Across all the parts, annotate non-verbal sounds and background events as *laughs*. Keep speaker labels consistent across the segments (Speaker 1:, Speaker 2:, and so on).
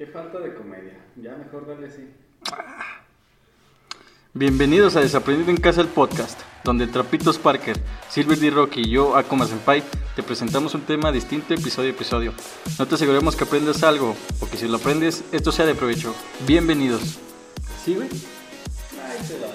Speaker 1: Qué falta de comedia. Ya mejor dale así.
Speaker 2: Bienvenidos a Desaprendido en Casa el podcast, donde Trapitos Parker, Silver D. Rocky y yo, Akuma Senpai, te presentamos un tema distinto episodio a episodio. No te aseguramos que aprendas algo, o que si lo aprendes, esto sea de provecho. Bienvenidos. ¿Sí, güey?
Speaker 1: Ahí se va,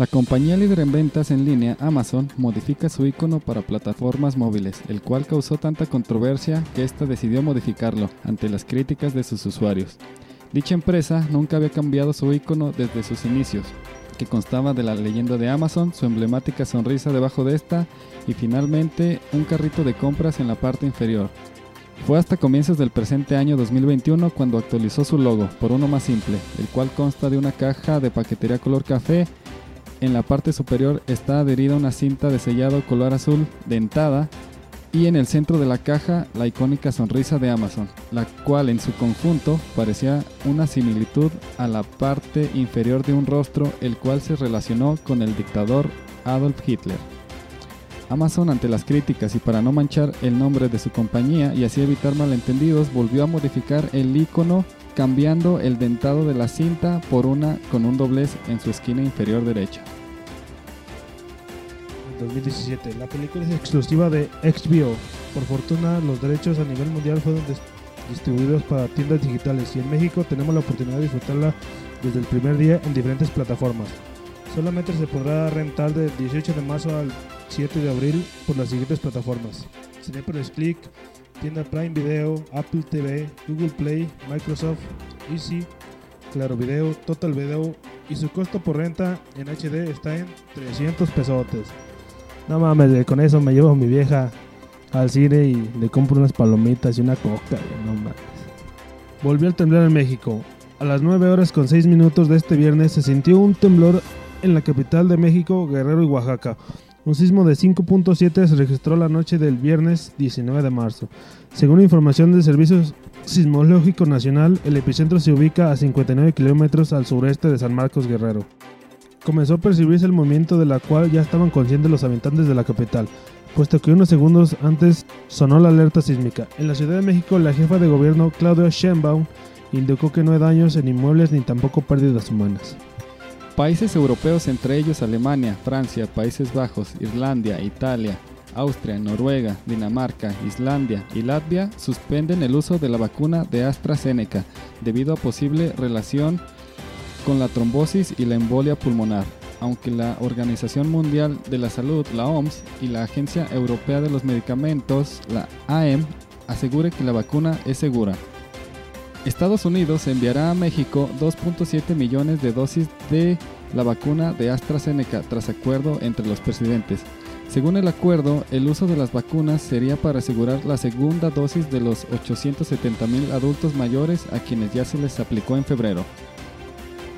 Speaker 3: La compañía líder en ventas en línea Amazon modifica su icono para plataformas móviles, el cual causó tanta controversia que ésta decidió modificarlo ante las críticas de sus usuarios. Dicha empresa nunca había cambiado su icono desde sus inicios, que constaba de la leyenda de Amazon, su emblemática sonrisa debajo de esta y finalmente un carrito de compras en la parte inferior. Fue hasta comienzos del presente año 2021 cuando actualizó su logo por uno más simple, el cual consta de una caja de paquetería color café en la parte superior está adherida una cinta de sellado color azul dentada y en el centro de la caja la icónica sonrisa de Amazon, la cual en su conjunto parecía una similitud a la parte inferior de un rostro el cual se relacionó con el dictador Adolf Hitler. Amazon ante las críticas y para no manchar el nombre de su compañía y así evitar malentendidos volvió a modificar el icono cambiando el dentado de la cinta por una con un doblez en su esquina inferior derecha.
Speaker 4: 2017. La película es exclusiva de HBO. Por fortuna, los derechos a nivel mundial fueron dis- distribuidos para tiendas digitales y en México tenemos la oportunidad de disfrutarla desde el primer día en diferentes plataformas. Solamente se podrá rentar del 18 de marzo al 7 de abril por las siguientes plataformas: Cinepolis Click, Tienda Prime Video, Apple TV, Google Play, Microsoft, Easy, Claro Video, Total Video y su costo por renta en HD está en 300 pesotes. No mames, con eso me llevo a mi vieja al cine y le compro unas palomitas y una coca, no mames. Volvió el temblor en México. A las 9 horas con 6 minutos de este viernes se sintió un temblor en la capital de México, Guerrero y Oaxaca. Un sismo de 5.7 se registró la noche del viernes 19 de marzo. Según información del Servicio Sismológico Nacional, el epicentro se ubica a 59 kilómetros al sureste de San Marcos Guerrero comenzó a percibirse el movimiento de la cual ya estaban conscientes los habitantes de la capital, puesto que unos segundos antes sonó la alerta sísmica. En la Ciudad de México, la jefa de gobierno, Claudia Sheinbaum, indicó que no hay daños en inmuebles ni tampoco pérdidas humanas.
Speaker 3: Países europeos, entre ellos Alemania, Francia, Países Bajos, Irlanda, Italia, Austria, Noruega, Dinamarca, Islandia y Latvia suspenden el uso de la vacuna de AstraZeneca debido a posible relación con la trombosis y la embolia pulmonar, aunque la Organización Mundial de la Salud, la OMS, y la Agencia Europea de los Medicamentos, la AEM, asegure que la vacuna es segura. Estados Unidos enviará a México 2.7 millones de dosis de la vacuna de AstraZeneca tras acuerdo entre los presidentes. Según el acuerdo, el uso de las vacunas sería para asegurar la segunda dosis de los 870 mil adultos mayores a quienes ya se les aplicó en febrero.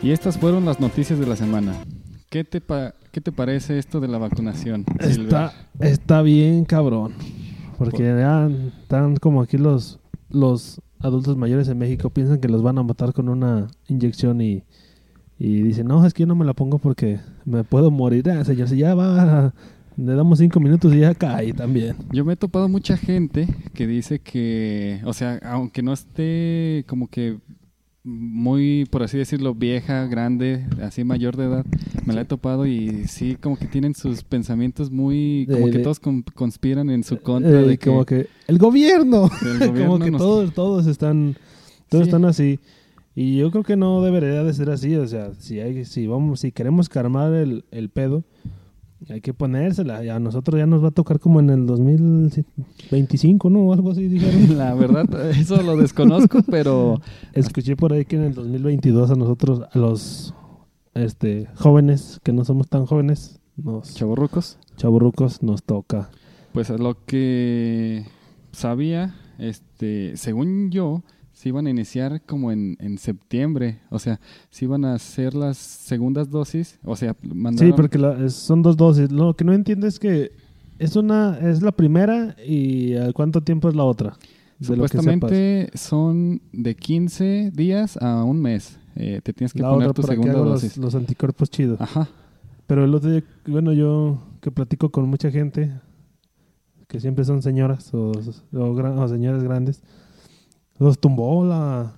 Speaker 3: Y estas fueron las noticias de la semana. ¿Qué te, pa- qué te parece esto de la vacunación?
Speaker 4: Está, está bien cabrón, porque ya están como aquí los, los adultos mayores en México piensan que los van a matar con una inyección y, y dicen, no, es que yo no me la pongo porque me puedo morir. Ah, señor, si ya va, le damos cinco minutos y ya cae también.
Speaker 3: Yo me he topado mucha gente que dice que, o sea, aunque no esté como que muy, por así decirlo, vieja, grande, así mayor de edad, me la he topado y sí, como que tienen sus pensamientos muy, como
Speaker 4: De-
Speaker 3: que
Speaker 4: de-
Speaker 3: todos con- conspiran en su contra
Speaker 4: Eh,
Speaker 3: de que,
Speaker 4: como que el gobierno,
Speaker 3: el *laughs*
Speaker 4: como que
Speaker 3: nos-
Speaker 4: todos, todos están, todos
Speaker 3: Sí.
Speaker 4: están así. Y yo creo que no debería de ser así, o sea, si hay, si vamos, si queremos calmar el, el pedo, hay que ponérsela. A nosotros ya nos va a tocar como en el 2025, ¿no? O algo así dijeron. *laughs*
Speaker 3: La verdad, eso lo desconozco, *laughs* pero
Speaker 4: Escuché por ahí que en el 2022 a nosotros, a los este jóvenes, que no somos tan jóvenes, nos
Speaker 3: chavorrucos,
Speaker 4: chaburrucos, nos toca.
Speaker 3: pues a lo que sabía, este, según yo, se iban a iniciar como en, en septiembre, o sea, se iban a hacer las segundas dosis, o sea, mandaron...
Speaker 4: Sí, porque la- son dos dosis. Lo que no entiendo es que es una es la primera y ¿a cuánto tiempo es la otra? De.
Speaker 3: Supuestamente son de 15 días a un mes. Eh, te tienes que
Speaker 4: la
Speaker 3: poner
Speaker 4: otra
Speaker 3: tu
Speaker 4: para que
Speaker 3: segunda
Speaker 4: haga los,
Speaker 3: dosis.
Speaker 4: los anticuerpos chidos.
Speaker 3: Ajá.
Speaker 4: Pero el otro día, bueno, yo que platico con mucha gente que siempre son señoras o, o gran- o señoras grandes, los tumbó la,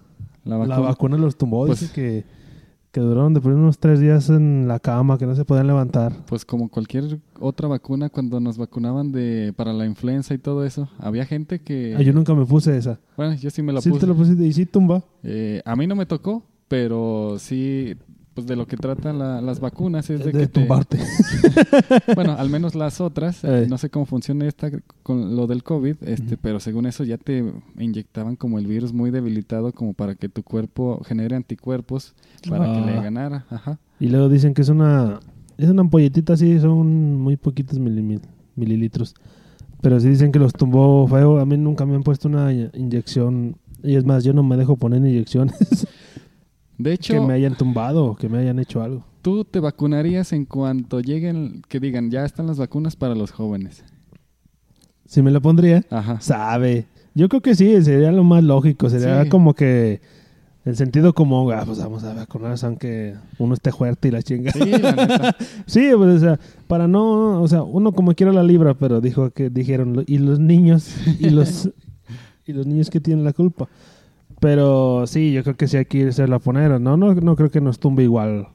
Speaker 3: La
Speaker 4: la
Speaker 3: vacuna.
Speaker 4: vacuna, los tumbó.
Speaker 3: Pues-
Speaker 4: Dice que, que duraron de por unos tres días en la cama, que no se podían levantar.
Speaker 3: Pues como cualquier otra vacuna, cuando nos vacunaban de para la influenza y todo eso, había gente que...
Speaker 4: Ah, yo nunca me puse esa.
Speaker 3: Bueno, yo sí me la
Speaker 4: ¿Sí
Speaker 3: puse.
Speaker 4: te la pusiste? ¿Y sí tumba?
Speaker 3: Eh, a mí no me tocó, pero sí, pues de lo que tratan la- las vacunas es de,
Speaker 4: De,
Speaker 3: que te-
Speaker 4: tumbarte. *laughs*
Speaker 3: bueno, al menos las otras,
Speaker 4: Eh.
Speaker 3: no sé cómo funciona esta con lo del COVID, este, pero según eso ya te inyectaban como el virus muy debilitado como para que tu cuerpo genere anticuerpos para que le
Speaker 4: Ah.
Speaker 3: ganara, ajá.
Speaker 4: Y luego dicen que es una es una ampolletita así, son muy poquitos mili- mililitros. Pero sí dicen que los tumbó feo. A mí nunca me han puesto una inyección. Y es más, yo no me dejo poner inyecciones *laughs*
Speaker 3: De
Speaker 4: que
Speaker 3: hecho,
Speaker 4: me hayan tumbado que me hayan hecho algo.
Speaker 3: tú te vacunarías en cuanto lleguen, que digan, ya están las vacunas para los jóvenes.
Speaker 4: Si me la pondría,
Speaker 3: Ajá.
Speaker 4: sabe. Yo creo que sí, sería lo más lógico. Sería
Speaker 3: Sí.
Speaker 4: como que el sentido común, ah, pues vamos a vacunarnos aunque uno esté fuerte y la chinga.
Speaker 3: Sí, la neta. *laughs*
Speaker 4: Sí, pues, o sea, para no, o sea, uno como quiera la libra, pero dijo que dijeron, "Lo- y los niños, y los, *laughs* y los niños que tienen la culpa. Pero sí, yo creo que sí hay que irse a la poner, ¿no? No, no creo que nos tumbe igual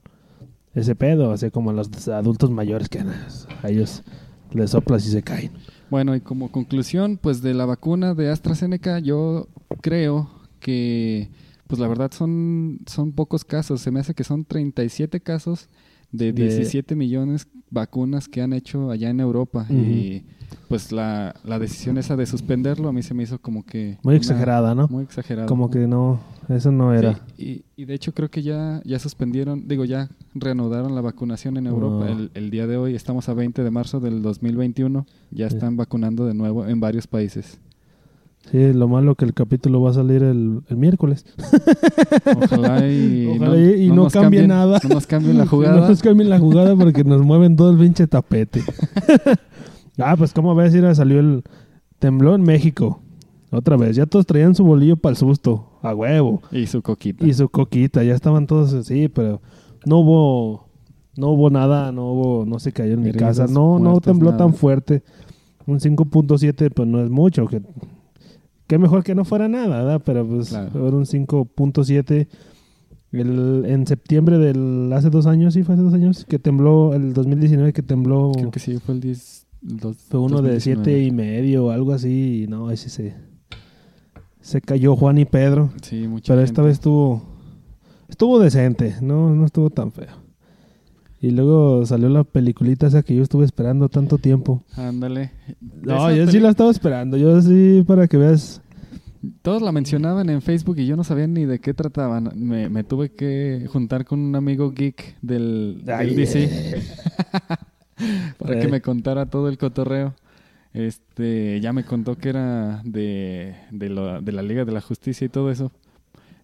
Speaker 4: ese pedo, así como los adultos mayores que a ellos les soplas y se caen.
Speaker 3: Bueno, y como conclusión, pues de la vacuna de AstraZeneca, yo creo que, pues la verdad son, son pocos casos. Se me hace que son 37 casos de
Speaker 4: De-
Speaker 3: 17 millones vacunas que han hecho allá en Europa. Y pues la, la decisión esa de suspenderlo a mí se me hizo como que...
Speaker 4: Muy
Speaker 3: una-
Speaker 4: exagerada, ¿no?
Speaker 3: Muy exagerada.
Speaker 4: Como que no, eso no era.
Speaker 3: Sí, y, y de hecho creo que ya, ya suspendieron, digo, ya reanudaron la vacunación en Europa. El, el día de hoy, estamos a 20 de marzo del 2021, ya
Speaker 4: Sí.
Speaker 3: están vacunando de nuevo en varios países.
Speaker 4: Sí, lo malo que el capítulo va a salir el, el miércoles.
Speaker 3: Ojalá y, *laughs*
Speaker 4: Ojalá y- y no
Speaker 3: nos
Speaker 4: cambie
Speaker 3: cambien-
Speaker 4: nada.
Speaker 3: No nos cambien la *laughs*
Speaker 4: No
Speaker 3: jugada.
Speaker 4: nos cambien la jugada porque nos mueven todo el pinche tapete. *laughs* ah, pues como ves, mira, salió el... Tembló en México. Otra vez. Ya todos traían su bolillo para el susto. A huevo.
Speaker 3: Y su coquita.
Speaker 4: Y su coquita. Ya estaban todos así, pero no hubo... No hubo nada, no hubo... No se cayó en mi casa. No, no tembló
Speaker 3: nada.
Speaker 4: tan fuerte. Un 5.7 pues no es mucho. Que, que mejor que no fuera nada, ¿verdad? Pero pues
Speaker 3: Claro.
Speaker 4: era un 5.7... El, en septiembre del hace dos años, sí, fue hace dos años, que tembló, el 2019 que tembló,
Speaker 3: Creo que sí, fue el 10... el dos-
Speaker 4: fue uno de
Speaker 3: 2019.
Speaker 4: siete y medio o algo así, y no, ese se, se cayó Juan y Pedro,
Speaker 3: Sí, mucha
Speaker 4: pero esta vez estuvo, estuvo decente, no, no estuvo tan feo. Y luego salió la peliculita esa que yo estuve esperando tanto tiempo.
Speaker 3: Ándale.
Speaker 4: No, yo sí la estaba esperando, yo sí, para que veas.
Speaker 3: Todos la mencionaban en Facebook y yo no sabía ni de qué trataban. Me, me tuve que juntar con un amigo geek del, del
Speaker 4: Ay,
Speaker 3: DC *laughs* para
Speaker 4: Eh.
Speaker 3: que me contara todo el cotorreo. Este, ya me contó que era de, de, lo- de la Liga de la Justicia y todo eso.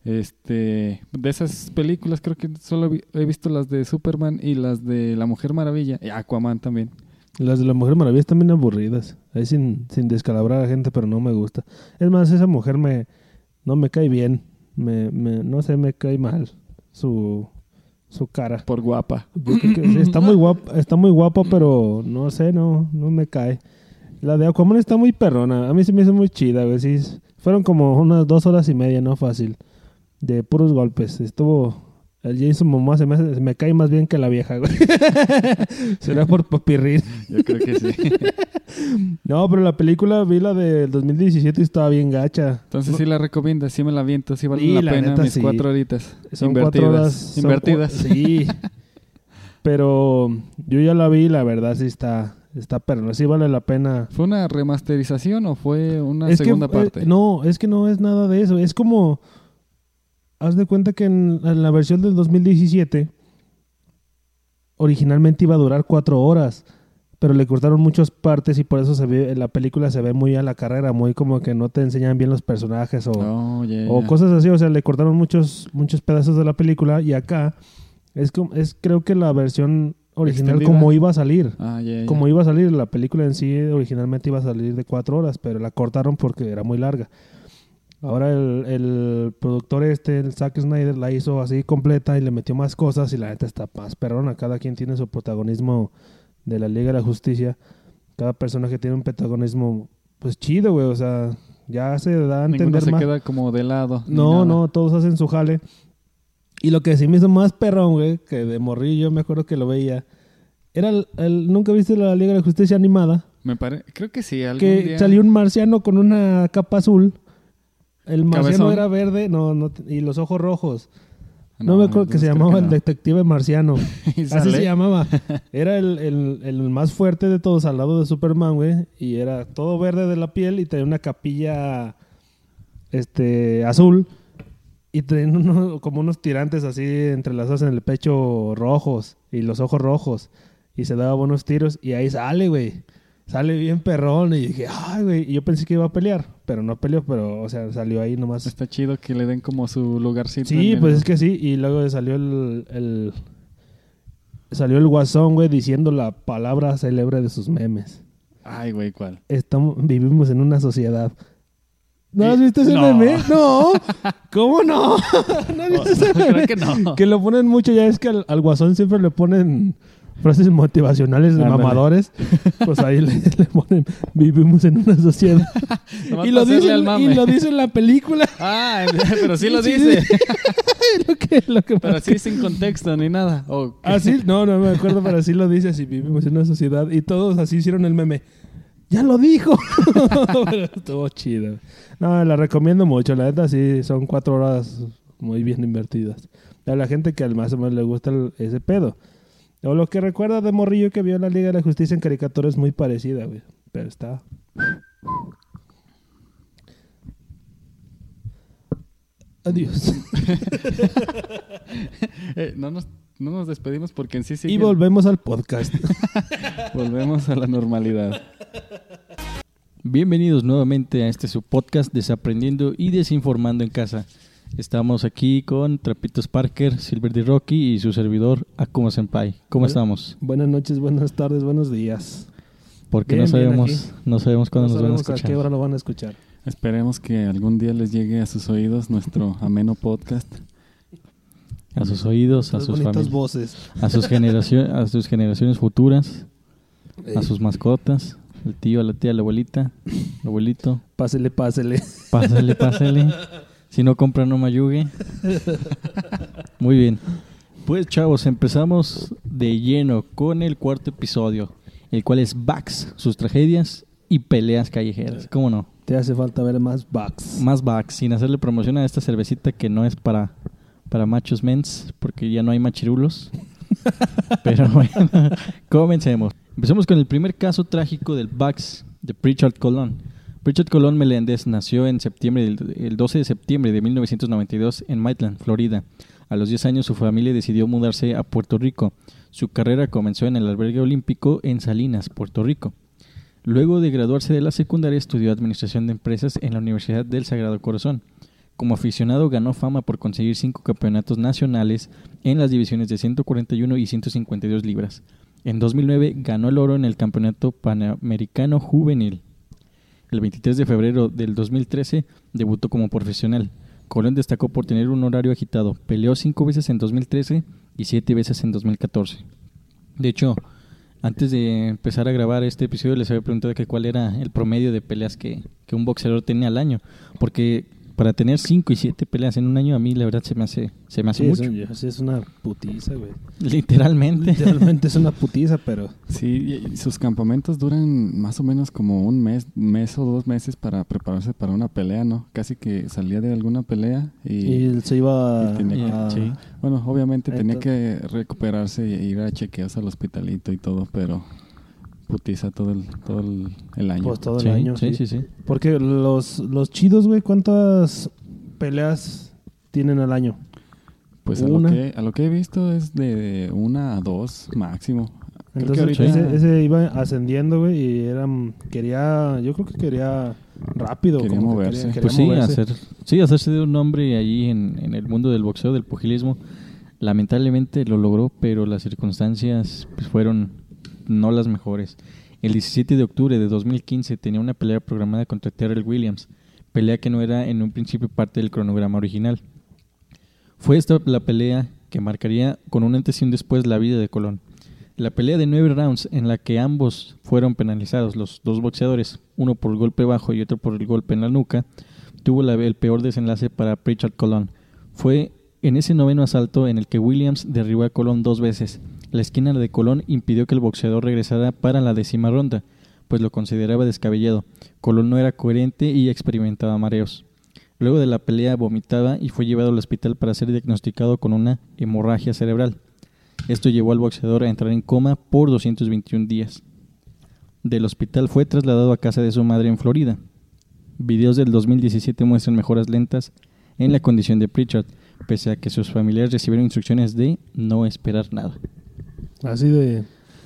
Speaker 3: Este, de esas películas creo que solo vi- he visto las de Superman y las de La Mujer Maravilla y Aquaman también.
Speaker 4: Las de la Mujer Maravilla están bien aburridas. Ahí sin, sin descalabrar a la gente, pero no me gusta. Es más, esa mujer me no me cae bien. Me, me, no sé, me cae mal su, su cara.
Speaker 3: Por guapa.
Speaker 4: Yo creo que sí, está muy guapa, está muy guapa, pero no sé, no, no me cae. La de Aquaman está muy perrona. A mí se me hizo muy chida, güey. Sí, fueron como unas dos horas y media, no fácil. De puros golpes. Estuvo. El Jason Momoa se me, hace- se me cae más bien que la vieja, güey. *laughs* Será por papirrín.
Speaker 3: Yo creo que sí. *laughs*
Speaker 4: No, pero la película vi la del 2017 y estaba bien gacha.
Speaker 3: Entonces sí la recomiendas, sí me la viento, sí vale
Speaker 4: Sí,
Speaker 3: la,
Speaker 4: la
Speaker 3: pena
Speaker 4: neta,
Speaker 3: mis
Speaker 4: sí.
Speaker 3: cuatro horitas.
Speaker 4: Son
Speaker 3: invertidas.
Speaker 4: cuatro horas. son
Speaker 3: invertidas.
Speaker 4: sí. *laughs* Pero yo ya la vi y la verdad sí está, está perrona. Sí vale la pena.
Speaker 3: ¿Fue una remasterización o fue una
Speaker 4: Es que,
Speaker 3: segunda
Speaker 4: eh,
Speaker 3: parte?
Speaker 4: no, es que no es nada de eso. Es como. Haz de cuenta que en, en la versión del 2017 originalmente iba a durar cuatro horas, pero le cortaron muchas partes y por eso se ve, la película se ve muy a la carrera, muy como que no te enseñan bien los personajes o,
Speaker 3: Oh,
Speaker 4: cosas así. O sea, le cortaron muchos, muchos pedazos de la película y acá es, es creo que la versión original
Speaker 3: ¿Extendida?
Speaker 4: como iba a salir.
Speaker 3: Ah.
Speaker 4: Como iba a salir, la película en sí originalmente iba a salir de cuatro horas, pero la cortaron porque era muy larga. Ahora el, el productor este, el Zack Snyder, la hizo así completa y le metió más cosas y la neta está más perrona. Cada quien tiene su protagonismo de la Liga de la Justicia. Cada personaje tiene un protagonismo pues chido, güey. O sea, ya se da a
Speaker 3: Ninguno
Speaker 4: entender
Speaker 3: se
Speaker 4: más.
Speaker 3: queda como de lado.
Speaker 4: No, no, todos hacen su jale. Y lo que sí me hizo más perrón, güey, que de morrillo me acuerdo que lo veía. Era el, el- ¿Nunca viste la Liga de la Justicia animada?
Speaker 3: Me pare... Creo que sí. Algún
Speaker 4: Que
Speaker 3: día...
Speaker 4: salió un marciano con una capa azul. El marciano
Speaker 3: Cabezón.
Speaker 4: era verde no, no, y los ojos rojos. No, me acuerdo que se llamaba el detective marciano. *laughs*
Speaker 3: Y
Speaker 4: Así
Speaker 3: sale-
Speaker 4: se llamaba. *laughs* Era el, el- el más fuerte de todos al lado de Superman, güey. Y era todo verde de la piel y tenía una capilla este azul. Y tenía *laughs* como unos tirantes así entrelazados en el pecho rojos y los ojos rojos. Y se daba buenos tiros. Y ahí sale, güey. Sale bien perrón. Y dije, ay, güey. Y yo pensé que iba a pelear. Pero no peleó, pero, o sea, salió ahí nomás.
Speaker 3: Está chido que le den como su lugarcito.
Speaker 4: Sí, pues
Speaker 3: el-
Speaker 4: es que sí. Y luego salió el, el- salió el guasón, güey, diciendo la palabra célebre de sus memes.
Speaker 3: Ay, güey, ¿cuál?
Speaker 4: Estamos, vivimos en una sociedad. ¿No has visto ese
Speaker 3: no.
Speaker 4: meme? *laughs* No. ¿Cómo no? *laughs* ¿No has visto *laughs* ese
Speaker 3: Creo
Speaker 4: meme?
Speaker 3: que no.
Speaker 4: Que lo ponen mucho, ya es que al, al guasón siempre le ponen frases motivacionales de
Speaker 3: Ándale.
Speaker 4: mamadores. Pues ahí le, *laughs* le ponen, vivimos en una sociedad. *laughs* Y, lo dice, y lo dice en la película. *laughs*
Speaker 3: Ah, pero sí lo dice.
Speaker 4: sí. lo que, lo que
Speaker 3: Pero
Speaker 4: más
Speaker 3: sí sin contexto ni nada.
Speaker 4: Así, no, no me acuerdo, pero así lo dice, así vivimos en una sociedad y todos así hicieron el meme. Ya lo dijo. pero estuvo chido. No, la recomiendo mucho, la neta sí, son cuatro horas muy bien invertidas. A la gente que al más o menos le gusta el- ese pedo. O lo que recuerda de Morrillo que vio la Liga de la Justicia en caricatura es muy parecida, güey. Pero está... Adiós. *laughs*
Speaker 3: Eh, no, nos, no nos despedimos porque en sí sí.
Speaker 4: y volvemos al podcast. *laughs*
Speaker 3: volvemos a la normalidad.
Speaker 2: Bienvenidos nuevamente a este su podcast Desaprendiendo y Desinformando en Casa. Estamos aquí con Trapitos Parker, Silver D. Rocky y su servidor Akuma Senpai. ¿Cómo
Speaker 4: Hola.
Speaker 2: estamos?
Speaker 4: Buenas noches, buenas tardes, buenos días.
Speaker 2: Porque
Speaker 4: Bien,
Speaker 2: no sabemos, no sabemos cuándo
Speaker 4: No
Speaker 2: nos van a
Speaker 4: sabemos a
Speaker 2: escuchar.
Speaker 4: qué hora lo van a escuchar.
Speaker 3: Esperemos que algún día les llegue a sus oídos nuestro *laughs* ameno podcast.
Speaker 2: A sus oídos, a
Speaker 4: Las
Speaker 2: sus familias,
Speaker 4: voces.
Speaker 2: a sus generaciones, a sus generaciones futuras, a sus mascotas, el tío, la tía, la abuelita, el abuelito.
Speaker 4: Pásele, pásele.
Speaker 2: Pásale, pásale. *laughs* Si no compra, no me ayude. *laughs* Muy bien. Pues chavos, empezamos de lleno con el cuarto episodio, el cual es Bugs, sus tragedias y peleas callejeras. ¿Cómo no?
Speaker 4: Te hace falta ver más bugs.
Speaker 2: Más Bugs, sin hacerle promoción a esta cervecita que no es para, para machos mens, porque ya no hay machirulos. *laughs* Pero bueno, *laughs* comencemos. Empecemos con el primer caso trágico del Bugs de Pritchard Colón. Pritchard Colón Meléndez nació en septiembre del- el 12 de septiembre de 1992 en Maitland, Florida. A los 10 años su familia decidió mudarse a Puerto Rico. Su carrera comenzó en el albergue olímpico en Salinas, Puerto Rico. Luego de graduarse de la secundaria estudió Administración de Empresas en la Universidad del Sagrado Corazón. Como aficionado ganó fama por conseguir cinco campeonatos nacionales en las divisiones de 141 y 152 libras. En 2009 ganó el oro en el Campeonato Panamericano Juvenil. El 23 de febrero del 2013 debutó como profesional. Colón destacó por tener un horario agitado. Peleó cinco veces en 2013 y siete veces en 2014. De hecho, antes de empezar a grabar este episodio les había preguntado que cuál era el promedio de peleas que, que un boxeador tenía al año. Porque para tener 5 y 7 peleas en un año a mí la verdad se me hace, se me hace
Speaker 4: Sí,
Speaker 2: mucho.
Speaker 4: es, un- sí, es una putiza, güey.
Speaker 2: Literalmente.
Speaker 4: Literalmente es una putiza, pero...
Speaker 3: Sí, y sus campamentos duran más o menos como un mes, mes o dos meses para prepararse para una pelea, ¿no? Casi que salía de alguna pelea y,
Speaker 4: Y, él se iba
Speaker 3: y tenía
Speaker 4: a...
Speaker 2: Sí.
Speaker 3: bueno, obviamente tenía que recuperarse e ir a chequeos al hospitalito y todo, pero putiza todo el, todo el, el año.
Speaker 4: Pues todo
Speaker 2: Sí,
Speaker 4: el año.
Speaker 2: sí,
Speaker 4: sí.
Speaker 2: sí, sí.
Speaker 4: Porque los, los chidos, güey, ¿cuántas peleas tienen al año?
Speaker 3: Pues a lo,
Speaker 4: Una.
Speaker 3: que, a lo que he visto es de una a dos máximo. Creo que
Speaker 4: Entonces
Speaker 3: ahorita
Speaker 4: ese, ese iba ascendiendo, güey, y era, quería, yo creo que quería rápido.
Speaker 3: Quería
Speaker 4: como que
Speaker 3: moverse.
Speaker 4: quería- quería
Speaker 2: Pues sí,
Speaker 4: moverse.
Speaker 2: hacer, sí, hacerse de un nombre allí en, en el mundo del boxeo, del pugilismo. Lamentablemente lo logró, pero las circunstancias pues, fueron no las mejores. El 17 de octubre de 2015 tenía una pelea programada contra Terrell Williams, pelea que no era en un principio parte del cronograma original. Fue esta la pelea que marcaría con un antes y un después la vida de Colón. La pelea de nueve rounds en la que ambos fueron penalizados, los dos boxeadores, uno por el golpe bajo y otro por el golpe en la nuca, tuvo el peor desenlace para Pritchard Colón. Fue en ese noveno asalto en el que Williams derribó a Colón dos veces. La esquina de Colón impidió que el boxeador regresara para la décima ronda, pues lo consideraba descabellado. Colón no era coherente y experimentaba mareos. Luego de la pelea vomitaba y fue llevado al hospital para ser diagnosticado con una hemorragia cerebral. Esto llevó al boxeador a entrar en coma por 221 días. Del hospital fue trasladado a casa de su madre en Florida. Videos del 2017 muestran mejoras lentas en la condición de Pritchard, pese a que sus familiares recibieron instrucciones de no esperar nada.
Speaker 4: Así de.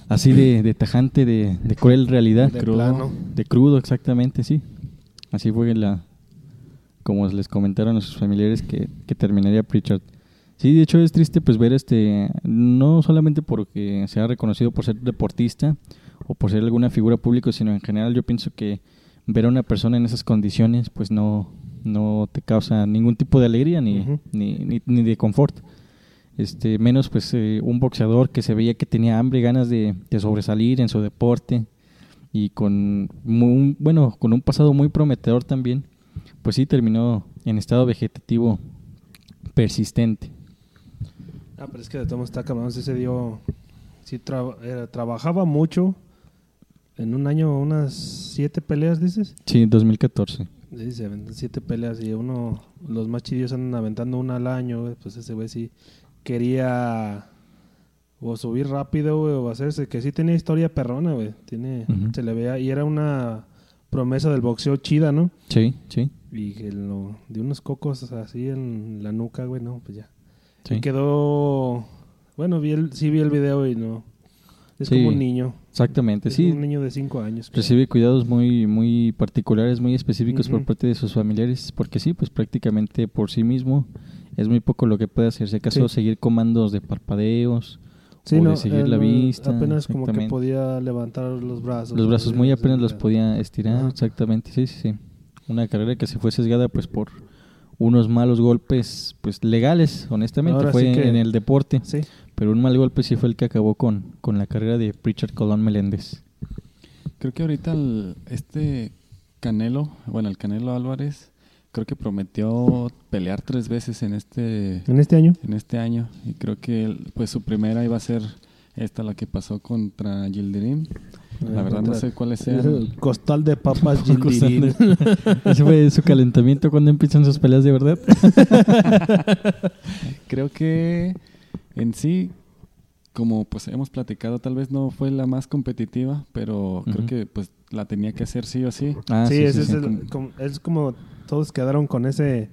Speaker 2: Así de, de tajante, de, de cruel realidad.
Speaker 4: De
Speaker 2: crudo,
Speaker 4: plano.
Speaker 2: De crudo, exactamente, sí. Así fue la, como les comentaron a sus familiares que, que terminaría Pritchard. Sí, de hecho es triste pues ver este, no solamente porque sea reconocido por ser deportista o por ser alguna figura pública, sino en general yo pienso que ver a una persona en esas condiciones pues no, no te causa ningún tipo de alegría ni, ni, ni, ni de confort. Este, menos pues eh, un boxeador que se veía que tenía hambre y ganas de, de sobresalir en su deporte y con muy- bueno, con un pasado muy prometedor también, pues sí terminó en estado vegetativo persistente.
Speaker 4: Ah, pero es que de modos está cabrón. Sí se dio. Sí tra- era- trabajaba mucho. En un año, unas siete peleas, dices.
Speaker 2: Sí, 2014.
Speaker 4: Sí, se aventan siete peleas y uno, los más chidillos andan aventando una al año, pues ese güey sí quería o subir rápido, güey, o hacerse, que sí tenía historia perrona, güey, tiene, se le veía, y era una promesa del boxeo chida, ¿no?
Speaker 2: Sí, sí,
Speaker 4: Y que lo, de unos cocos así en la nuca, güey, no, pues ya.
Speaker 2: sí.
Speaker 4: Y quedó, bueno, vi el, sí vi el video y no, es
Speaker 2: Sí,
Speaker 4: como un niño,
Speaker 2: Exactamente,
Speaker 4: es
Speaker 2: sí.
Speaker 4: un niño de cinco años. creo.
Speaker 2: Recibe cuidados muy muy particulares, muy específicos por parte de sus familiares, porque sí, pues prácticamente por sí mismo es muy poco lo que puede hacer. Si acaso
Speaker 4: Sí.
Speaker 2: seguir comandos de parpadeos
Speaker 4: Sí,
Speaker 2: o
Speaker 4: no,
Speaker 2: de seguir la vista.
Speaker 4: Apenas como que podía levantar los brazos.
Speaker 2: Los brazos muy apenas los podía estirar,
Speaker 4: Ajá.
Speaker 2: exactamente, sí, sí, sí. Una carrera que se fue sesgada pues por unos malos golpes pues legales, honestamente,
Speaker 4: Ahora
Speaker 2: fue
Speaker 4: sí que-
Speaker 2: en el deporte,
Speaker 4: Sí,
Speaker 2: pero un mal golpe sí fue el que acabó con, con la carrera de Richard Colón Meléndez.
Speaker 3: Creo que ahorita el- este Canelo, bueno, el Canelo Álvarez, creo que prometió pelear tres veces en este
Speaker 4: en este año.
Speaker 3: en este año y creo que pues su primera iba a ser esta la que pasó contra Gildirim. La verdad no sé cuáles sean.
Speaker 4: El costal de papas *laughs* Gildirín.
Speaker 2: Ese fue su calentamiento cuando empiezan sus peleas de verdad. *laughs*
Speaker 3: Creo que en sí, como pues hemos platicado, tal vez no fue la más competitiva, pero creo que pues la tenía que hacer sí o sí.
Speaker 2: Ah,
Speaker 4: sí, ese
Speaker 2: sí.
Speaker 4: es, el- como, es como todos quedaron con ese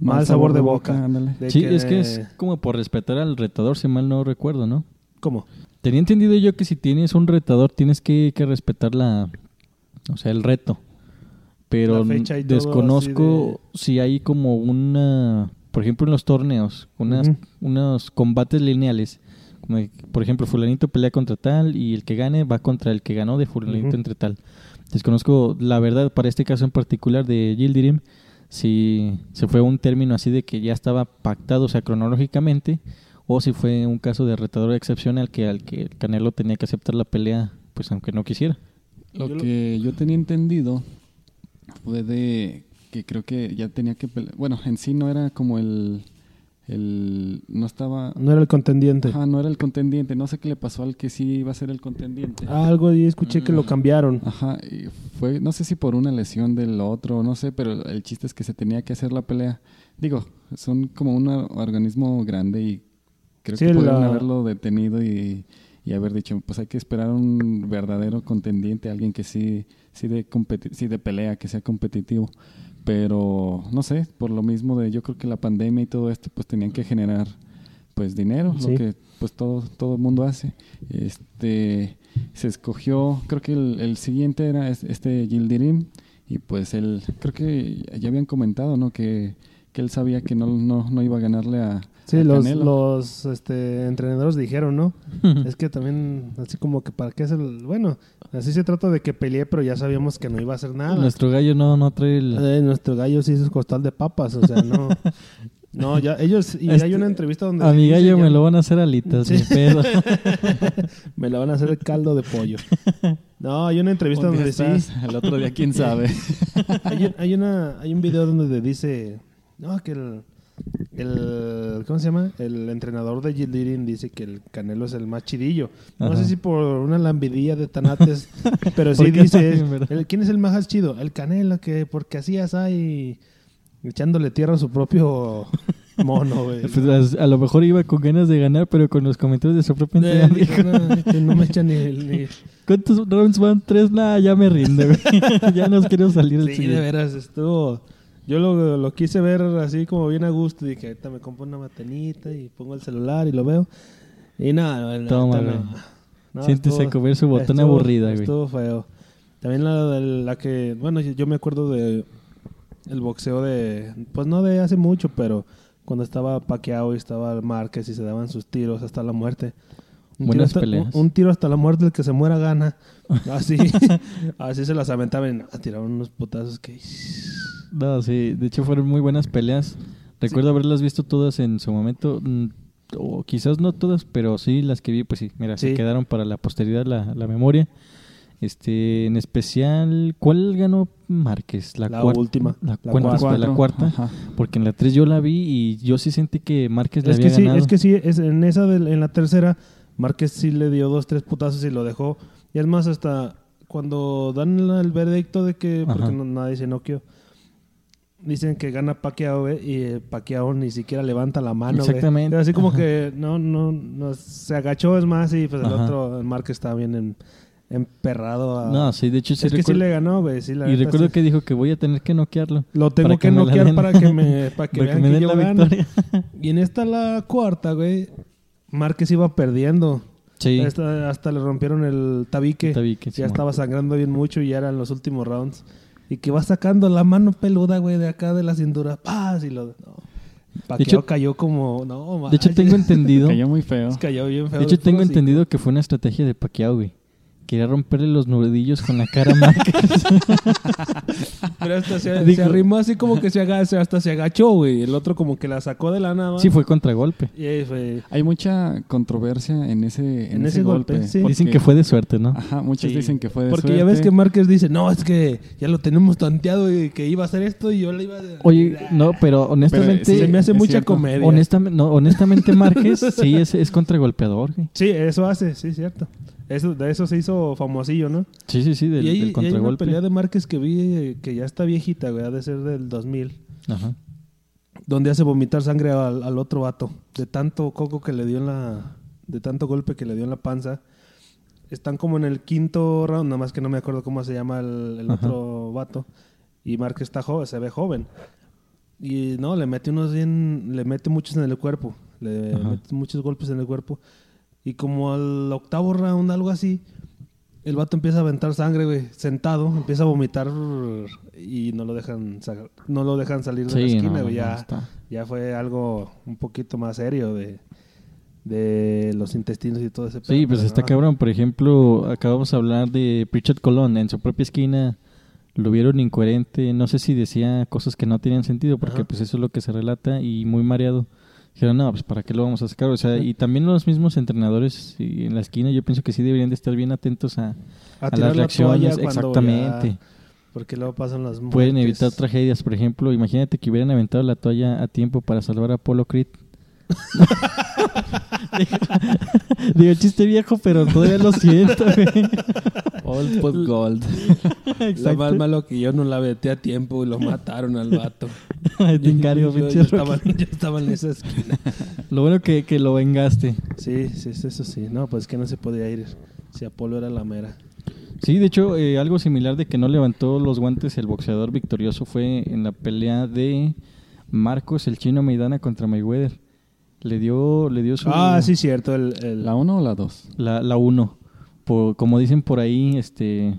Speaker 4: mal,
Speaker 3: Mal
Speaker 4: sabor de boca. De
Speaker 2: Sí,
Speaker 4: que-
Speaker 2: es que es como por respetar al retador, si mal no recuerdo, ¿no?
Speaker 4: ¿Cómo?
Speaker 2: Tenía entendido yo que si tienes un retador tienes que, que respetar la, o sea, el reto. Pero desconozco si hay como una, por ejemplo en los torneos, unas, unos combates lineales. Por ejemplo, fulanito pelea contra tal y el que gane va contra el que ganó de fulanito entre tal. Desconozco la verdad para este caso en particular de Gildirim si se fue un término así de que ya estaba pactado, o sea, cronológicamente, o si fue un caso de retador excepcional que al que el Canelo tenía que aceptar la pelea, pues aunque no quisiera.
Speaker 3: Lo
Speaker 4: Yo lo-
Speaker 3: que yo tenía entendido fue de que creo que ya tenía que pelear. Bueno, en sí no era como el. El no estaba.
Speaker 4: No era el contendiente.
Speaker 3: Ajá, no era el contendiente. No sé qué le pasó al que sí iba a ser el contendiente.
Speaker 4: Algo y escuché que lo
Speaker 2: Mm.
Speaker 4: cambiaron.
Speaker 3: Ajá, y fue, no sé si por una lesión del otro, no sé, pero el chiste es que se tenía que hacer la pelea. Digo, son como un or- organismo grande y creo
Speaker 4: Sí,
Speaker 3: que pudieron
Speaker 4: la-
Speaker 3: haberlo detenido y, y haber dicho, pues hay que esperar un verdadero contendiente, alguien que sí, sí de sí de pelea, que sea competitivo. Pero no sé, por lo mismo de yo creo que la pandemia y todo esto, pues tenían que generar pues dinero,
Speaker 4: Sí.
Speaker 3: lo que pues todo todo el mundo hace. Este se escogió, creo que el, el siguiente era es- este Gildirim y pues él creo que ya habían comentado, ¿no? Que, que él sabía que no, no, no iba a ganarle a,
Speaker 4: Sí, los, los este, entrenadores dijeron, ¿no? *laughs* Es que también, así como que para qué hacer. el- Bueno, así se trata de que peleé, pero ya sabíamos que no iba a hacer nada.
Speaker 2: Nuestro gallo no, no trae el...
Speaker 4: Eh, nuestro gallo sí es costal de papas, o sea, no. *laughs* No, ya ellos. Y
Speaker 2: Este,
Speaker 4: hay una entrevista donde.
Speaker 2: A mi gallo me lo van a hacer alitas,
Speaker 4: Sí.
Speaker 2: ni pedo. *laughs*
Speaker 4: Me la van a hacer el caldo de pollo. No, hay una entrevista
Speaker 2: Un
Speaker 4: donde sí.
Speaker 2: estás, el otro día quién sabe.
Speaker 4: Hay, un- hay una, hay un video donde dice. No, que el. El ¿Cómo se llama? El entrenador de Gildirin dice que el Canelo es el más chidillo. No
Speaker 2: Ajá.
Speaker 4: sé si por una lambidilla de tanates, *laughs* pero sí dice. ¿Quién es el más chido? El Canelo, que porque así hay echándole tierra a su propio *laughs* mono, güey.
Speaker 2: Pues, a, a lo mejor iba con ganas de ganar, pero con los comentarios de su propio
Speaker 4: Eh,
Speaker 2: entrenador
Speaker 4: dijo, no, que no me echan ni, ni- *laughs*
Speaker 2: ¿Cuántos rounds van? Tres, nada, ya me rindo, güey. ya no quiero salir el
Speaker 4: Sí, de veras, estuvo. Yo lo, lo quise ver así como bien a gusto. Dije, ahorita me compro una matenita y pongo el celular y lo veo. Y nada, no,
Speaker 2: Toma,
Speaker 4: no, no,
Speaker 2: Siéntese
Speaker 4: estuvo-
Speaker 2: a comer su botana
Speaker 4: estuvo-
Speaker 2: aburrida, güey.
Speaker 4: Estuvo feo. También la, la que, bueno, yo me acuerdo de el boxeo de, pues no de hace mucho, pero cuando estaba Pacquiao y estaba Márquez y se daban sus tiros hasta la muerte. Un tiro,
Speaker 2: Buenas
Speaker 4: hasta,
Speaker 2: peleas.
Speaker 4: un, un tiro hasta la muerte, el que se muera gana. *laughs* Así, así se las aventaban y tiraban unos putazos que...
Speaker 2: No, sí, de hecho fueron muy buenas peleas. Recuerdo haberlas visto todas en su momento, mm, o quizás no todas, pero sí las que vi, pues sí, mira, se
Speaker 4: Sí.
Speaker 2: quedaron para la posteridad, la, la memoria. Este, en especial, ¿cuál ganó Márquez?
Speaker 4: La
Speaker 2: cuar-
Speaker 4: última,
Speaker 2: La,
Speaker 4: la
Speaker 2: cuarta,
Speaker 4: cuarta.
Speaker 2: la cuarta,
Speaker 3: Ajá.
Speaker 2: porque en la 3 yo la vi y yo sí sentí que Márquez le
Speaker 4: Es
Speaker 2: había
Speaker 4: que sí,
Speaker 2: ganado.
Speaker 4: es que sí, es, en esa del- en la tercera, Márquez sí le dio dos, tres putazos y lo dejó. Y es más, hasta cuando dan la- el veredicto de que, porque no- nadie se noqueó, dicen que gana Pacquiao, güey, y eh, Pacquiao ni siquiera levanta la mano, güey.
Speaker 2: Exactamente.
Speaker 4: Pero Así como que no, no, no, se agachó, es más, y pues el
Speaker 2: Ajá.
Speaker 4: otro, el Márquez estaba bien en- emperrado. A,
Speaker 2: No, sí, de hecho sí
Speaker 4: es que sí le ganó, güey. Sí,
Speaker 2: y recuerdo
Speaker 4: sí.
Speaker 2: que dijo que voy a tener que noquearlo.
Speaker 4: Lo tengo que,
Speaker 2: que
Speaker 4: noquear para que me, *laughs* para que
Speaker 2: para que
Speaker 4: vean
Speaker 2: me den la
Speaker 4: gano.
Speaker 2: victoria. *laughs*
Speaker 4: Y en esta la cuarta, güey, Márquez iba perdiendo.
Speaker 2: sí,
Speaker 4: Esta- hasta le rompieron el tabique.
Speaker 2: El tabique,
Speaker 4: ya estaba sangrando bien mucho y ya eran los últimos rounds. Y que va sacando la mano peluda, güey, de acá de la cintura. ¡Paz! Y lo... No. Pacquiao
Speaker 2: hecho-
Speaker 4: cayó como... No,
Speaker 2: de hecho tengo entendido.
Speaker 3: Cayó muy feo.
Speaker 4: Cayó bien feo.
Speaker 2: De hecho, tengo entendido que fue una estrategia de Pacquiao, güey. Quería romperle los nudillos con la cara a Márquez. *laughs*
Speaker 4: Pero hasta se,
Speaker 2: Digo-
Speaker 4: se arrimó así como que se agachó, hasta se agachó, güey. El otro como que la sacó de la nada.
Speaker 2: sí, fue contragolpe.
Speaker 4: Y ahí fue...
Speaker 3: Hay mucha controversia en ese, en
Speaker 4: En
Speaker 3: ese,
Speaker 4: ese
Speaker 3: golpe.
Speaker 4: golpe, sí.
Speaker 2: Dicen
Speaker 3: porque-
Speaker 2: que fue de suerte, ¿no?
Speaker 3: Ajá, muchos
Speaker 4: Sí.
Speaker 3: dicen que fue de
Speaker 4: Porque
Speaker 3: suerte.
Speaker 4: ya ves que Márquez dice, no, es que ya lo tenemos tanteado y que iba a hacer esto y yo le iba a...
Speaker 2: Oye, no, pero honestamente...
Speaker 3: sí,
Speaker 4: se me hace mucha
Speaker 3: cierto.
Speaker 4: comedia.
Speaker 2: honestamente, no, honestamente Márquez *laughs* sí es, es contragolpeador, güey.
Speaker 4: Sí, eso hace, sí, cierto. Eso, de eso se hizo famosillo, ¿no?
Speaker 2: Sí, sí, sí, del,
Speaker 4: y, hay,
Speaker 2: del
Speaker 4: y hay una
Speaker 2: contragolpe.
Speaker 4: pelea de Márquez que vi eh, que ya está viejita, güey, ha de ser del 2000,
Speaker 2: Ajá.
Speaker 4: donde hace vomitar sangre al, al otro vato, de tanto coco que le dio en la... de tanto golpe que le dio en la panza. Están como en el quinto round, nada más que no me acuerdo cómo se llama el, el otro vato. Y Márquez está joven, se ve joven. Y no, le mete unos bien, le mete muchos en el cuerpo. Le
Speaker 2: Ajá.
Speaker 4: mete muchos golpes en el cuerpo. Y como al octavo round, algo así, el vato empieza a aventar sangre, güey, sentado, empieza a vomitar y no lo dejan no lo dejan salir de la
Speaker 2: Sí,
Speaker 4: esquina,
Speaker 2: no,
Speaker 4: güey. ya, fue algo un poquito más serio de, de los intestinos y todo ese
Speaker 2: Sí,
Speaker 4: pedo,
Speaker 2: pues
Speaker 4: pero
Speaker 2: está
Speaker 4: no.
Speaker 2: cabrón. Por ejemplo, acabamos de hablar de Pritchard Colón. En su propia esquina lo vieron incoherente. No sé si decía cosas que no tenían sentido, porque
Speaker 4: Ajá.
Speaker 2: pues eso es lo que se relata y muy mareado. Dijeron, no, pues para qué lo vamos a sacar. O sea, y también los mismos entrenadores y en la esquina yo pienso que sí deberían de estar bien atentos a,
Speaker 4: A
Speaker 2: las reacciones. Exactamente.
Speaker 4: ya- porque luego pasan las
Speaker 2: Pueden
Speaker 4: muertes.
Speaker 2: evitar tragedias. Por ejemplo, imagínate que hubieran aventado la toalla a tiempo para salvar a Apolo Creed. Digo, chiste viejo, pero todavía lo siento, güey.
Speaker 3: Old Gold.
Speaker 4: Lo
Speaker 2: Exacto.
Speaker 4: más malo que yo no la veté a tiempo y lo mataron al vato.
Speaker 2: Ay, *laughs* te encargo, *laughs*
Speaker 4: yo, yo
Speaker 2: pinche
Speaker 4: estaba,
Speaker 2: Rocky. *laughs*
Speaker 4: yo estaba en esa esquina.
Speaker 2: Lo bueno que, que lo vengaste.
Speaker 4: Sí, sí, sí, eso sí. No, pues que no se podía ir. Si Apolo era la mera.
Speaker 2: Sí, de hecho, eh, algo similar de que no levantó los guantes el boxeador victorioso fue en la pelea de Marcos, el chino Maidana contra Mayweather. Le dio, le dio su...
Speaker 4: Ah, sí, cierto. El, el-
Speaker 3: ¿La 1 o la 2?
Speaker 2: La, la uno. Por, como dicen por ahí, este...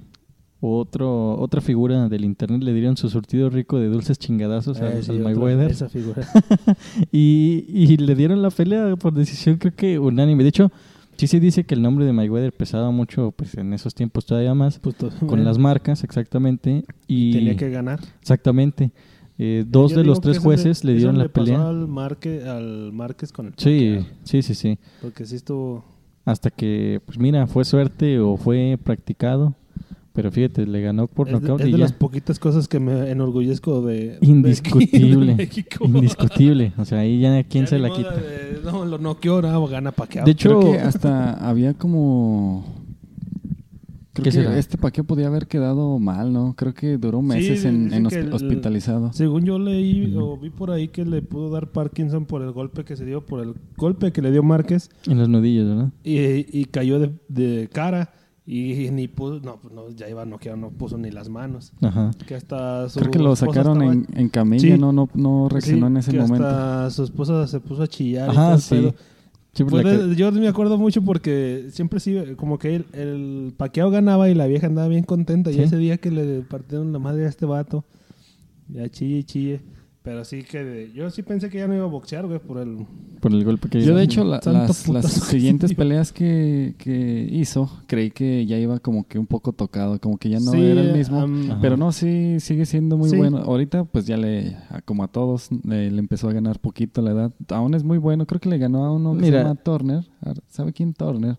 Speaker 2: Otro, otra figura del internet le dieron su surtido rico de dulces chingadazos al,
Speaker 4: Eh, sí,
Speaker 2: al
Speaker 4: otra-
Speaker 2: Mayweather.
Speaker 4: Esa figura. *laughs*
Speaker 2: y, y le dieron la pelea por decisión creo que unánime. De hecho, sí se dice que el nombre de Mayweather pesaba mucho pues en esos tiempos todavía más.
Speaker 4: Pues, to-
Speaker 2: Con
Speaker 4: bueno,
Speaker 2: las marcas, exactamente. Y
Speaker 4: Tenía que ganar.
Speaker 2: Exactamente. Eh, dos
Speaker 4: Yo
Speaker 2: de los tres jueces le dieron la
Speaker 4: pasó
Speaker 2: pelea.
Speaker 4: Al, Marque, al Márquez con el
Speaker 2: Sí, sí, sí, sí.
Speaker 4: Porque sí estuvo.
Speaker 2: Hasta que, pues mira, fue suerte o fue practicado. Pero fíjate, le ganó por
Speaker 4: Es de,
Speaker 2: nocaut
Speaker 4: es
Speaker 2: y
Speaker 4: de
Speaker 2: ya.
Speaker 4: las poquitas cosas que me enorgullezco de. de
Speaker 2: Indiscutible. *laughs*
Speaker 4: México.
Speaker 2: Indiscutible. O sea, ahí ya quién
Speaker 4: Ya
Speaker 2: se la quita.
Speaker 4: de, no, lo noqueó, no, gana Pacquiao.
Speaker 2: De hecho,
Speaker 3: Creo que hasta había como... Creo
Speaker 2: ¿Qué
Speaker 3: que
Speaker 2: será?
Speaker 3: este paquete podía haber quedado mal, ¿no? Creo que duró meses
Speaker 4: Sí,
Speaker 3: en, en hosp-
Speaker 4: el-
Speaker 3: hospitalizado.
Speaker 4: Según yo leí
Speaker 2: Ujú.
Speaker 4: o vi por ahí que le pudo dar Parkinson por el golpe que se dio, por el golpe que le dio Márquez
Speaker 2: en los nudillos, ¿verdad?
Speaker 4: y, y cayó de, de cara y ni puso, no, pues no, ya iba noqueado, no puso ni las manos.
Speaker 2: Ajá.
Speaker 4: Que hasta su
Speaker 3: Creo que lo sacaron
Speaker 4: estaba-
Speaker 3: en, en camilla,
Speaker 4: Sí.
Speaker 3: no, no, no reaccionó
Speaker 4: Sí,
Speaker 3: en ese
Speaker 4: que
Speaker 3: momento.
Speaker 4: Hasta su esposa se puso a chillar. y
Speaker 2: Ajá,
Speaker 4: todo el
Speaker 2: sí.
Speaker 4: pedo. Pues de- yo me acuerdo mucho porque siempre sí, como que el, el paqueado ganaba y la vieja andaba bien contenta.
Speaker 2: Sí.
Speaker 4: Y ese día que le partieron la madre a este vato, ya chille chille. Pero sí que de- yo sí pensé que ya no iba a boxear, güey, por el...
Speaker 2: por el golpe que
Speaker 3: Yo de hecho la- las, las siguientes peleas que, que hizo, creí que ya iba como que un poco tocado, como que ya no
Speaker 4: Sí,
Speaker 3: era el mismo. Pero no, sí, sigue siendo muy
Speaker 4: Sí.
Speaker 3: bueno. Ahorita pues ya le, a- como a todos, le, le empezó a ganar poquito la edad. Aún es muy bueno, creo que le ganó a uno que
Speaker 2: Mira.
Speaker 3: se llama Turner. ¿Sabe quién Turner?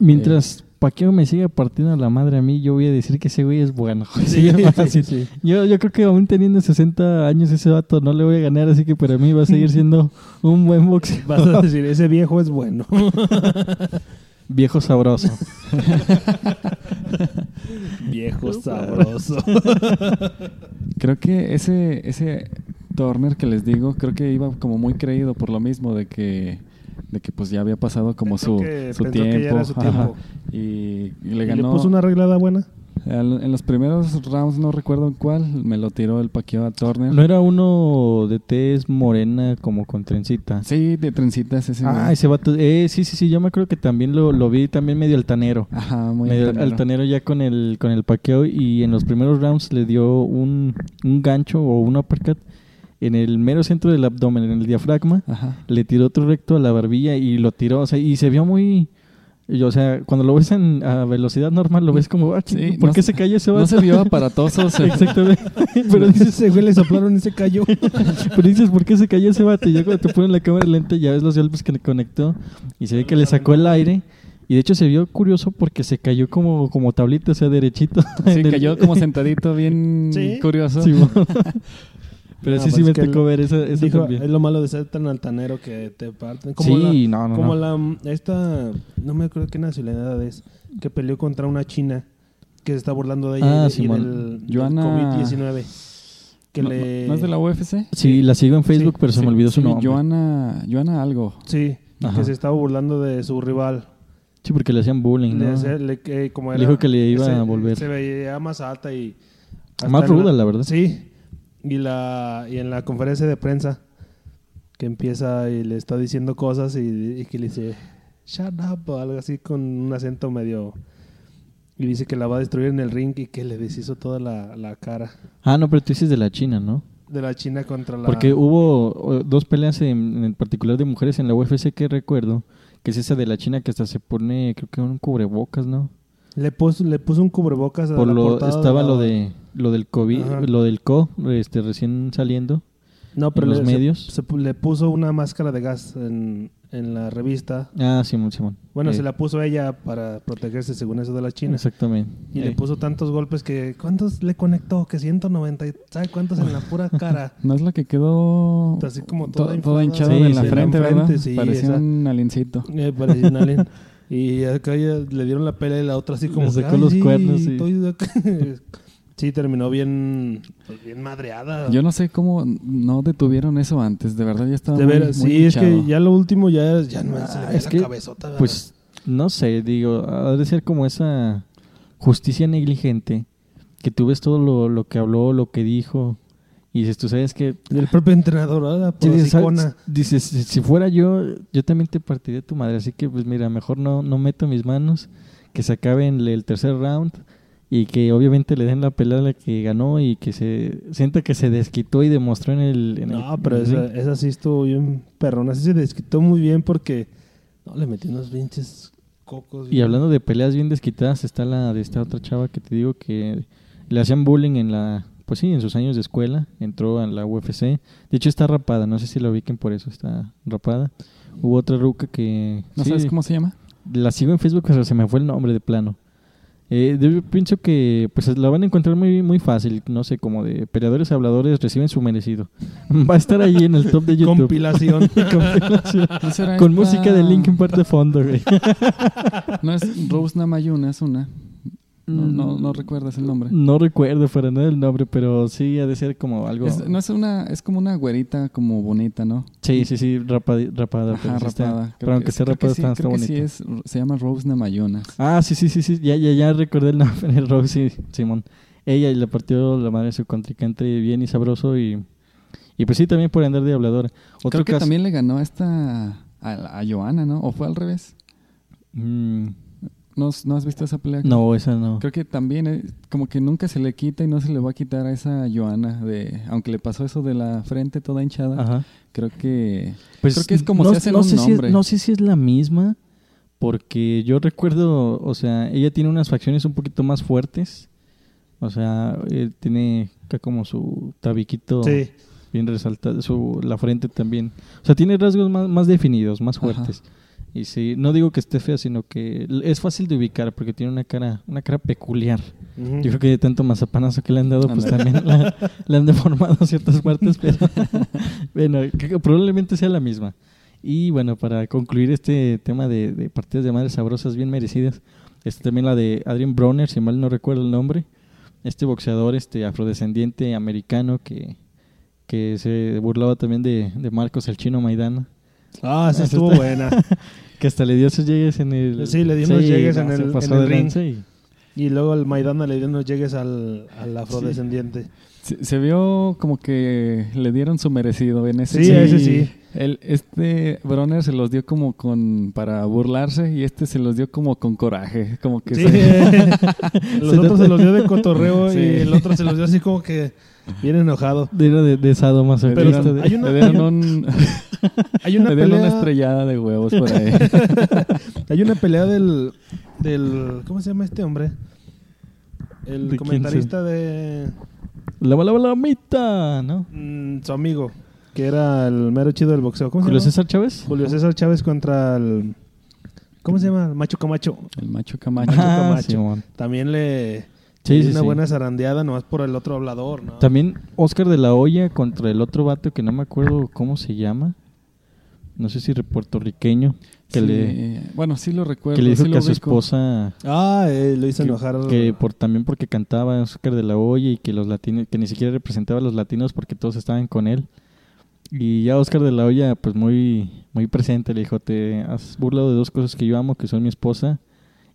Speaker 2: Mientras Paqueo me siga partiendo la madre a mí, yo voy a decir que ese güey es bueno. *laughs*
Speaker 4: Sí,
Speaker 2: Sí, es
Speaker 4: sí,
Speaker 2: fácil.
Speaker 4: sí.
Speaker 2: Yo, yo creo que aún teniendo 60 años ese vato no le voy a ganar, así que para mí va a seguir *laughs* siendo un buen boxeador.
Speaker 4: Vas a decir, ese viejo es bueno. *laughs*
Speaker 2: Viejo sabroso.
Speaker 4: viejo sabroso.
Speaker 3: Creo que ese, ese Turner que les digo, creo que iba como muy creído por lo mismo de que, de que pues ya había pasado como
Speaker 4: Pensó
Speaker 3: su,
Speaker 4: que- que
Speaker 3: tiempo.
Speaker 4: su
Speaker 3: ajá.
Speaker 4: tiempo.
Speaker 3: Y, y le
Speaker 4: ¿Y le
Speaker 3: ganó.
Speaker 4: puso una arreglada buena?
Speaker 3: al- en los primeros rounds, no recuerdo en cuál, me lo tiró el paqueo a Turner.
Speaker 2: ¿No era uno de tez morena como con trencita?
Speaker 3: Sí, de trencitas ese.
Speaker 2: Ah,
Speaker 3: güey.
Speaker 2: ese vato. Eh, sí, sí, sí, yo me acuerdo que también lo, lo vi también medio altanero.
Speaker 3: Ajá, muy
Speaker 2: medio
Speaker 3: altanero.
Speaker 2: altanero ya con el con el paqueo y en los primeros rounds le dio un, un gancho o un uppercut en el mero centro del abdomen, en el diafragma.
Speaker 3: Ajá.
Speaker 2: Le tiró otro recto a la barbilla y lo tiró, o sea, y se vio muy... y, o sea, cuando lo ves en, a velocidad normal, lo ves como, ah,
Speaker 3: Sí,
Speaker 2: ¿por
Speaker 3: no
Speaker 2: qué
Speaker 3: se-
Speaker 2: se cayó ese
Speaker 3: No
Speaker 2: vato?
Speaker 3: se vio aparatoso. *laughs* se-
Speaker 2: Exactamente. *laughs*
Speaker 4: Pero
Speaker 2: Pero
Speaker 4: dice,
Speaker 2: dices,
Speaker 4: ese güey le soplaron y se cayó. *laughs*
Speaker 2: pero dices, ¿por qué se cayó ese vato? Y ya cuando te ponen la cámara lenta, ya ves los golpes que le conectó y se ve que le sacó el aire. Y de hecho se vio curioso porque se cayó como, como tablita, o sea, derechito.
Speaker 3: Sí,
Speaker 2: el-
Speaker 3: cayó como sentadito, bien
Speaker 4: Sí.
Speaker 3: curioso.
Speaker 2: Sí, bueno. Pero
Speaker 4: No,
Speaker 2: sí,
Speaker 4: pues
Speaker 2: sí
Speaker 4: es
Speaker 2: me
Speaker 4: que
Speaker 2: tocó ver esa
Speaker 4: Dijo,
Speaker 2: también.
Speaker 4: es lo malo de ser tan altanero que te parten. Como
Speaker 2: Sí,
Speaker 4: la,
Speaker 2: no, no,
Speaker 4: Como
Speaker 2: no.
Speaker 4: la, esta, no me acuerdo qué nacionalidad es, que peleó contra una china que se está burlando de ella
Speaker 2: Ah,
Speaker 4: y, de- y
Speaker 2: Simón.
Speaker 4: del, del
Speaker 3: Joana-
Speaker 4: COVID-19. Que
Speaker 3: ¿No,
Speaker 4: le...
Speaker 3: ¿no es de la UFC?
Speaker 2: Sí, la sigo en Facebook,
Speaker 4: Sí,
Speaker 2: pero se
Speaker 3: Sí,
Speaker 2: me olvidó su
Speaker 3: sí,
Speaker 2: nombre.
Speaker 3: Joana, Joana algo.
Speaker 4: Sí,
Speaker 2: Ajá.
Speaker 4: que se estaba burlando de su rival.
Speaker 2: Sí, porque le hacían bullying,
Speaker 4: Le
Speaker 2: ¿no?
Speaker 4: hacía- le- que como
Speaker 2: Le
Speaker 4: era-
Speaker 2: dijo que le iba
Speaker 4: se-
Speaker 2: a volver.
Speaker 4: Se veía más alta y...
Speaker 2: Más ruda, la verdad.
Speaker 4: Sí. Y, la, y en la conferencia de prensa que empieza y le está diciendo cosas y, y que le dice shut up o algo así con un acento medio y dice que la va a destruir en el ring y que le deshizo toda la, la cara
Speaker 2: Ah, no, pero tú dices de la China, ¿no?
Speaker 4: de la China contra la
Speaker 2: Porque hubo dos peleas en, en particular de mujeres en la UFC que recuerdo, que es esa de la China que hasta se pone, creo que un cubrebocas, ¿no?
Speaker 4: le puso le puso un cubrebocas a
Speaker 2: Por
Speaker 4: la
Speaker 2: lo estaba
Speaker 4: la-
Speaker 2: lo de lo del COVID,
Speaker 4: Ajá.
Speaker 2: lo del CO, este recién saliendo.
Speaker 4: no pero
Speaker 2: en los
Speaker 4: le, se-
Speaker 2: medios.
Speaker 4: se pu- le puso una máscara de gas en, en la revista
Speaker 2: Ah, Simón, Simón.
Speaker 4: bueno
Speaker 2: Eh,
Speaker 4: se la puso ella para protegerse según eso de la China
Speaker 2: Exactamente.
Speaker 4: Y
Speaker 2: Eh,
Speaker 4: le puso tantos golpes que... ¿Cuántos le conectó? Que 190. y- ¿Sabe cuántos en la pura *laughs* cara?
Speaker 3: ¿No es la que quedó
Speaker 4: Así como
Speaker 3: to-
Speaker 4: toda
Speaker 3: toda,
Speaker 4: inflada.
Speaker 3: hinchada
Speaker 2: Sí,
Speaker 3: de la
Speaker 2: sí,
Speaker 3: frente,
Speaker 4: en la
Speaker 3: verdad?
Speaker 4: frente, sí,
Speaker 3: Parecía
Speaker 4: esa.
Speaker 3: un aliencito.
Speaker 4: Eh, parecía un alien. Y acá ya le dieron la pelea y la otra así como...
Speaker 2: Le sacó
Speaker 4: que, "Ay,
Speaker 2: los cuernos, sí.
Speaker 4: estoy acá". *laughs* *laughs* Sí, terminó bien... pues, bien madreada.
Speaker 3: Yo no sé cómo no detuvieron eso antes. De verdad ya estaba
Speaker 4: de
Speaker 3: muy,
Speaker 4: veras,
Speaker 3: muy
Speaker 4: sí, es que ya lo último ya, ya no
Speaker 2: Ah, es
Speaker 4: la
Speaker 2: que,
Speaker 4: cabezota.
Speaker 2: Pues no sé, digo, ha de ser como esa justicia negligente que tú ves todo lo, lo que habló, lo que dijo y dices, tú sabes que
Speaker 4: el propio entrenador, ¿verdad? Por
Speaker 2: dices. Dices, si si fuera yo, yo también te partiría tu madre. Así que, pues mira, mejor no, no meto mis manos, que se acabe en el tercer round y que obviamente le den la pelea a la que ganó y que se sienta que se desquitó y demostró en el. en
Speaker 4: No,
Speaker 2: el-
Speaker 4: pero
Speaker 2: el
Speaker 4: esa, esa sí estuvo bien perrona. Así se desquitó muy bien porque no le metió unos pinches cocos.
Speaker 2: Y hablando de peleas bien desquitadas, está la de esta otra chava que te digo que le hacían bullying en la pues sí, en sus años de escuela, entró a la UFC. De hecho está rapada, no sé si la ubiquen por eso, está rapada. Hubo otra ruca que...
Speaker 3: ¿No
Speaker 2: sí,
Speaker 3: sabes cómo se llama?
Speaker 2: La sigo en Facebook, pero se me fue el nombre de plano. Eh, yo pienso que pues la van a encontrar muy muy fácil, no sé, como de peleadores habladores reciben su merecido. *laughs* Va a estar ahí en el top de YouTube.
Speaker 4: Compilación. *laughs*
Speaker 2: Compilación.
Speaker 3: ¿No *laughs* será
Speaker 2: Con
Speaker 3: esta-
Speaker 2: música de Linkin Park de fondo, güey.
Speaker 3: No es Rose Namayuna, es una. No, no, no recuerdas el nombre.
Speaker 2: No recuerdo para nada el nombre, pero sí ha de ser como algo.
Speaker 3: Es, no es una, es como una güerita como bonita, ¿no?
Speaker 2: Sí, sí, sí, rapada. pero
Speaker 3: Ajá,
Speaker 2: está-
Speaker 3: rapada.
Speaker 2: Pero aunque
Speaker 3: que- que
Speaker 2: rapada,
Speaker 3: sí,
Speaker 2: está,
Speaker 3: que
Speaker 2: bonito.
Speaker 3: sí es, se llama Rose Namayunas.
Speaker 2: Ah, sí, sí, sí, sí. Ya, ya, ya recordé el nombre de Roxy Simón. Ella y le partió la madre de su contrincante bien y sabroso y, y pues sí, también por andar de habladora. Otro
Speaker 3: Creo que
Speaker 2: caso-
Speaker 3: también le ganó a esta, a, a Joana, ¿no? ¿O fue al revés?
Speaker 2: Mm,
Speaker 3: ¿No, ¿No has visto esa pelea?
Speaker 2: no, esa no.
Speaker 3: Creo que también, eh, como que nunca se le quita y no se le va a quitar a esa Joana. De, aunque le pasó eso de la frente toda hinchada,
Speaker 2: Ajá.
Speaker 3: creo que...
Speaker 2: Pues
Speaker 3: Creo que es como
Speaker 2: no,
Speaker 3: se hacen
Speaker 2: no
Speaker 3: un
Speaker 2: sé si es- no sé si es la misma, porque yo recuerdo, o sea, ella tiene unas facciones un poquito más fuertes. O sea, eh, tiene acá como su tabiquito
Speaker 4: Sí.
Speaker 2: bien resaltado, su, la frente también. O sea, tiene rasgos más, más definidos, más
Speaker 3: Ajá.
Speaker 2: Y sí, no digo que esté fea, sino que es fácil de ubicar porque tiene una cara, una cara peculiar. Yo creo que de tanto mazapanazo que le han dado, pues también la- le han deformado ciertas *laughs* partes, pero *laughs* bueno, que probablemente sea la misma. Y bueno, para concluir este tema de, de partidas de madres sabrosas bien merecidas, este también la de Adrian Bronner, si mal no recuerdo el nombre, este boxeador este afrodescendiente americano que, que se burlaba también de, de Marcos el chino Maidana,
Speaker 4: Ah, esa
Speaker 2: Esa
Speaker 4: estuvo buena. *laughs*
Speaker 2: que hasta le dio sus llegues en el...
Speaker 4: Sí, le dio unos llegues en
Speaker 2: se
Speaker 4: el- en el ring.
Speaker 2: y-
Speaker 4: Y luego el Maidana le dio unos llegues al, al afrodescendiente.
Speaker 3: Se, se vio como que le dieron su merecido en ese.
Speaker 4: Sí, ese sí.
Speaker 3: El, este Bronner se los dio como con para burlarse y este se los dio como con coraje, como que
Speaker 4: Sí.
Speaker 3: se- *laughs*
Speaker 4: los otros se los dio de cotorreo
Speaker 3: Sí.
Speaker 4: y el otro se los dio así como que bien enojado.
Speaker 2: Era de, de sadomasoquista. de-
Speaker 4: hay una-
Speaker 3: le dieron un- *laughs*
Speaker 4: Hay una
Speaker 3: le dieron una
Speaker 4: pelea,
Speaker 3: estrellada de huevos por ahí. *laughs*
Speaker 4: hay una pelea del, del ¿cómo se llama este hombre?
Speaker 2: ¿De
Speaker 4: El comentarista de
Speaker 2: La bala bala mita, ¿no?
Speaker 4: mm, su amigo, que era el mero chido del boxeo. ¿Cómo se
Speaker 2: Julio
Speaker 4: llama?
Speaker 2: César Chávez.
Speaker 4: Julio César Chávez contra el ¿Cómo se llama? Macho Camacho.
Speaker 3: El macho camacho.
Speaker 4: Ah,
Speaker 2: Ah,
Speaker 4: Camacho.
Speaker 2: Simón.
Speaker 4: También le
Speaker 2: Sí, sí,
Speaker 4: una
Speaker 2: sí.
Speaker 4: buena zarandeada nomás por el otro hablador, ¿no?
Speaker 2: También Oscar de la Hoya contra el otro vato que no me acuerdo cómo se llama. No sé si puertorriqueño. Que,
Speaker 3: Sí,
Speaker 2: le,
Speaker 3: bueno, sí lo recuerdo.
Speaker 2: que le dijo
Speaker 3: sí
Speaker 2: que a su esposa...
Speaker 4: Ah, eh, lo hizo
Speaker 2: Que,
Speaker 4: enojar.
Speaker 2: que por, también porque cantaba Oscar de la Hoya y que los latinos, que ni siquiera representaba a los latinos porque todos estaban con él. Y ya Oscar de la Hoya, pues muy, muy presente, le dijo, te has burlado de dos cosas que yo amo, que son mi esposa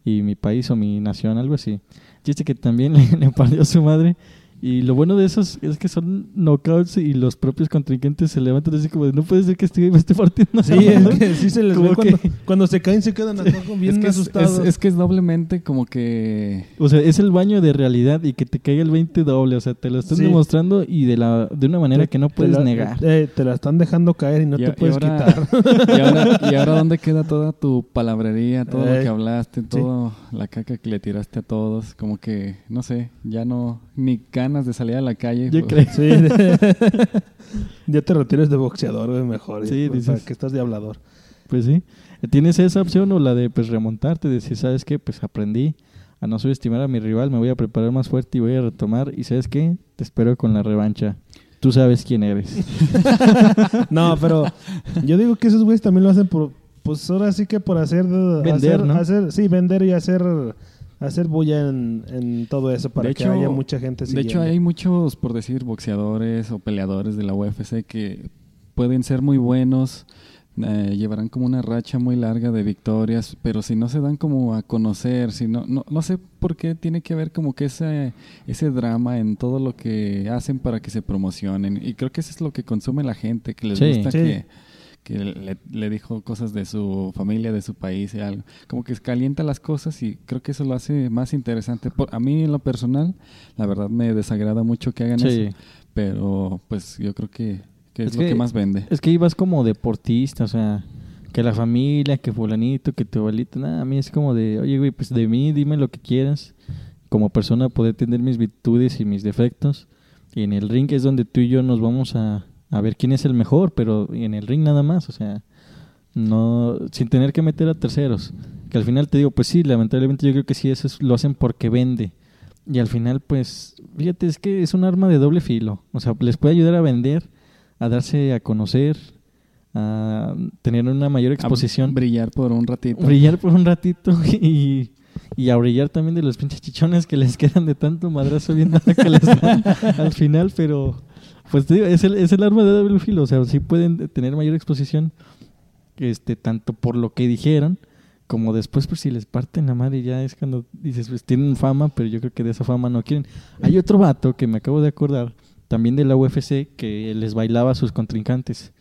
Speaker 2: y mi país o mi nación, algo así. Chiste que también *laughs* le, le a su madre. Y lo bueno de esos es que son knockouts y los propios contrincantes se levantan así como de, no puede ser que este esté partiendo.
Speaker 4: Sí, es
Speaker 2: madre".
Speaker 4: que sí se les
Speaker 2: Como
Speaker 4: ve cuando,
Speaker 2: que-
Speaker 4: cuando se caen se quedan como bien
Speaker 3: es que
Speaker 4: asustados.
Speaker 3: es- es que es doblemente como que
Speaker 2: O sea, es el baño de realidad y que te caiga el 20 doble. O sea, te lo están
Speaker 4: Sí.
Speaker 2: demostrando y de la de una manera
Speaker 4: Te-
Speaker 2: que no
Speaker 4: te
Speaker 2: puedes
Speaker 4: la-
Speaker 2: negar.
Speaker 4: eh, te la están dejando caer y no
Speaker 3: Y-
Speaker 4: te
Speaker 3: y
Speaker 4: puedes
Speaker 3: ahora-
Speaker 4: quitar. *laughs*
Speaker 3: y ahora, y ahora dónde queda toda tu palabrería, todo lo
Speaker 4: Ey,
Speaker 3: que hablaste, todo la caca que le tiraste a todos, como que no sé, ya no ni ganas de salir a la calle.
Speaker 2: Yo creo. *laughs*
Speaker 4: Sí. *laughs* ya te retires de boxeador, güey, mejor.
Speaker 2: Sí,
Speaker 4: pues,
Speaker 2: dices.
Speaker 4: ¿para qué estás de hablador?
Speaker 2: Pues sí. Tienes esa opción o la de pues remontarte, decir, ¿sabes qué? Pues aprendí a no subestimar a mi rival, me voy a preparar más fuerte y voy a retomar. ¿Y sabes qué? Te espero con la revancha. Tú sabes quién eres. *laughs*
Speaker 4: No, pero yo digo que esos güeyes también lo hacen por, pues ahora sí que por hacer,
Speaker 2: Vender,
Speaker 4: hacer,
Speaker 2: ¿no?
Speaker 4: hacer- sí, vender y hacer, hacer bulla en, en todo eso para
Speaker 3: De
Speaker 4: que
Speaker 3: hecho-
Speaker 4: haya mucha gente
Speaker 3: De hecho,
Speaker 4: siguiendo.
Speaker 3: hay muchos, por decir, boxeadores o peleadores de la UFC que pueden ser muy buenos, eh, llevarán como una racha muy larga de victorias, pero si no se dan como a conocer, si no, no, no sé por qué tiene que haber como que ese, ese drama en todo lo que hacen para que se promocionen. Y creo que eso es lo que consume la gente, que les
Speaker 2: Sí.
Speaker 3: gusta
Speaker 4: Sí.
Speaker 3: que que le, le dijo cosas de su familia, de su país y algo. Como que calienta las cosas y creo que eso lo hace más interesante. Por, a mí en lo personal, la verdad me desagrada mucho que hagan
Speaker 2: Sí.
Speaker 3: eso, pero pues yo creo que, que es,
Speaker 2: Es
Speaker 3: lo
Speaker 2: que-
Speaker 3: que más vende.
Speaker 2: Es que ibas como deportista, o sea, que la familia, que fulanito, que tu abuelito, nada, a mí es como de, oye, güey, pues de mí dime lo que quieras. Como persona poder tener mis virtudes y mis defectos. Y en el ring es donde tú y yo nos vamos a, a ver quién es el mejor, pero en el ring nada más, o sea, no sin tener que meter a terceros. Que al final te digo, pues sí, lamentablemente yo creo que sí, eso es- lo hacen porque vende. Y al final, pues, fíjate, es que es un arma de doble filo. O sea, les puede ayudar a vender, a darse a conocer, a tener una mayor
Speaker 3: A
Speaker 2: exposición,
Speaker 3: brillar por un ratito.
Speaker 2: brillar por un ratito *laughs* y, y a brillar también de los pinches chichones que les *laughs* quedan de tanto madrazo bien dado que les dan *laughs* al final, pero pues te digo, es el, es el arma de doble filo, o sea, sí pueden tener mayor exposición este tanto por lo que dijeron como después por si les parten la madre ya es cuando dices pues tienen fama pero yo creo que de esa fama no quieren. Hay otro vato que me acabo de acordar también de la UFC que les bailaba a sus contrincantes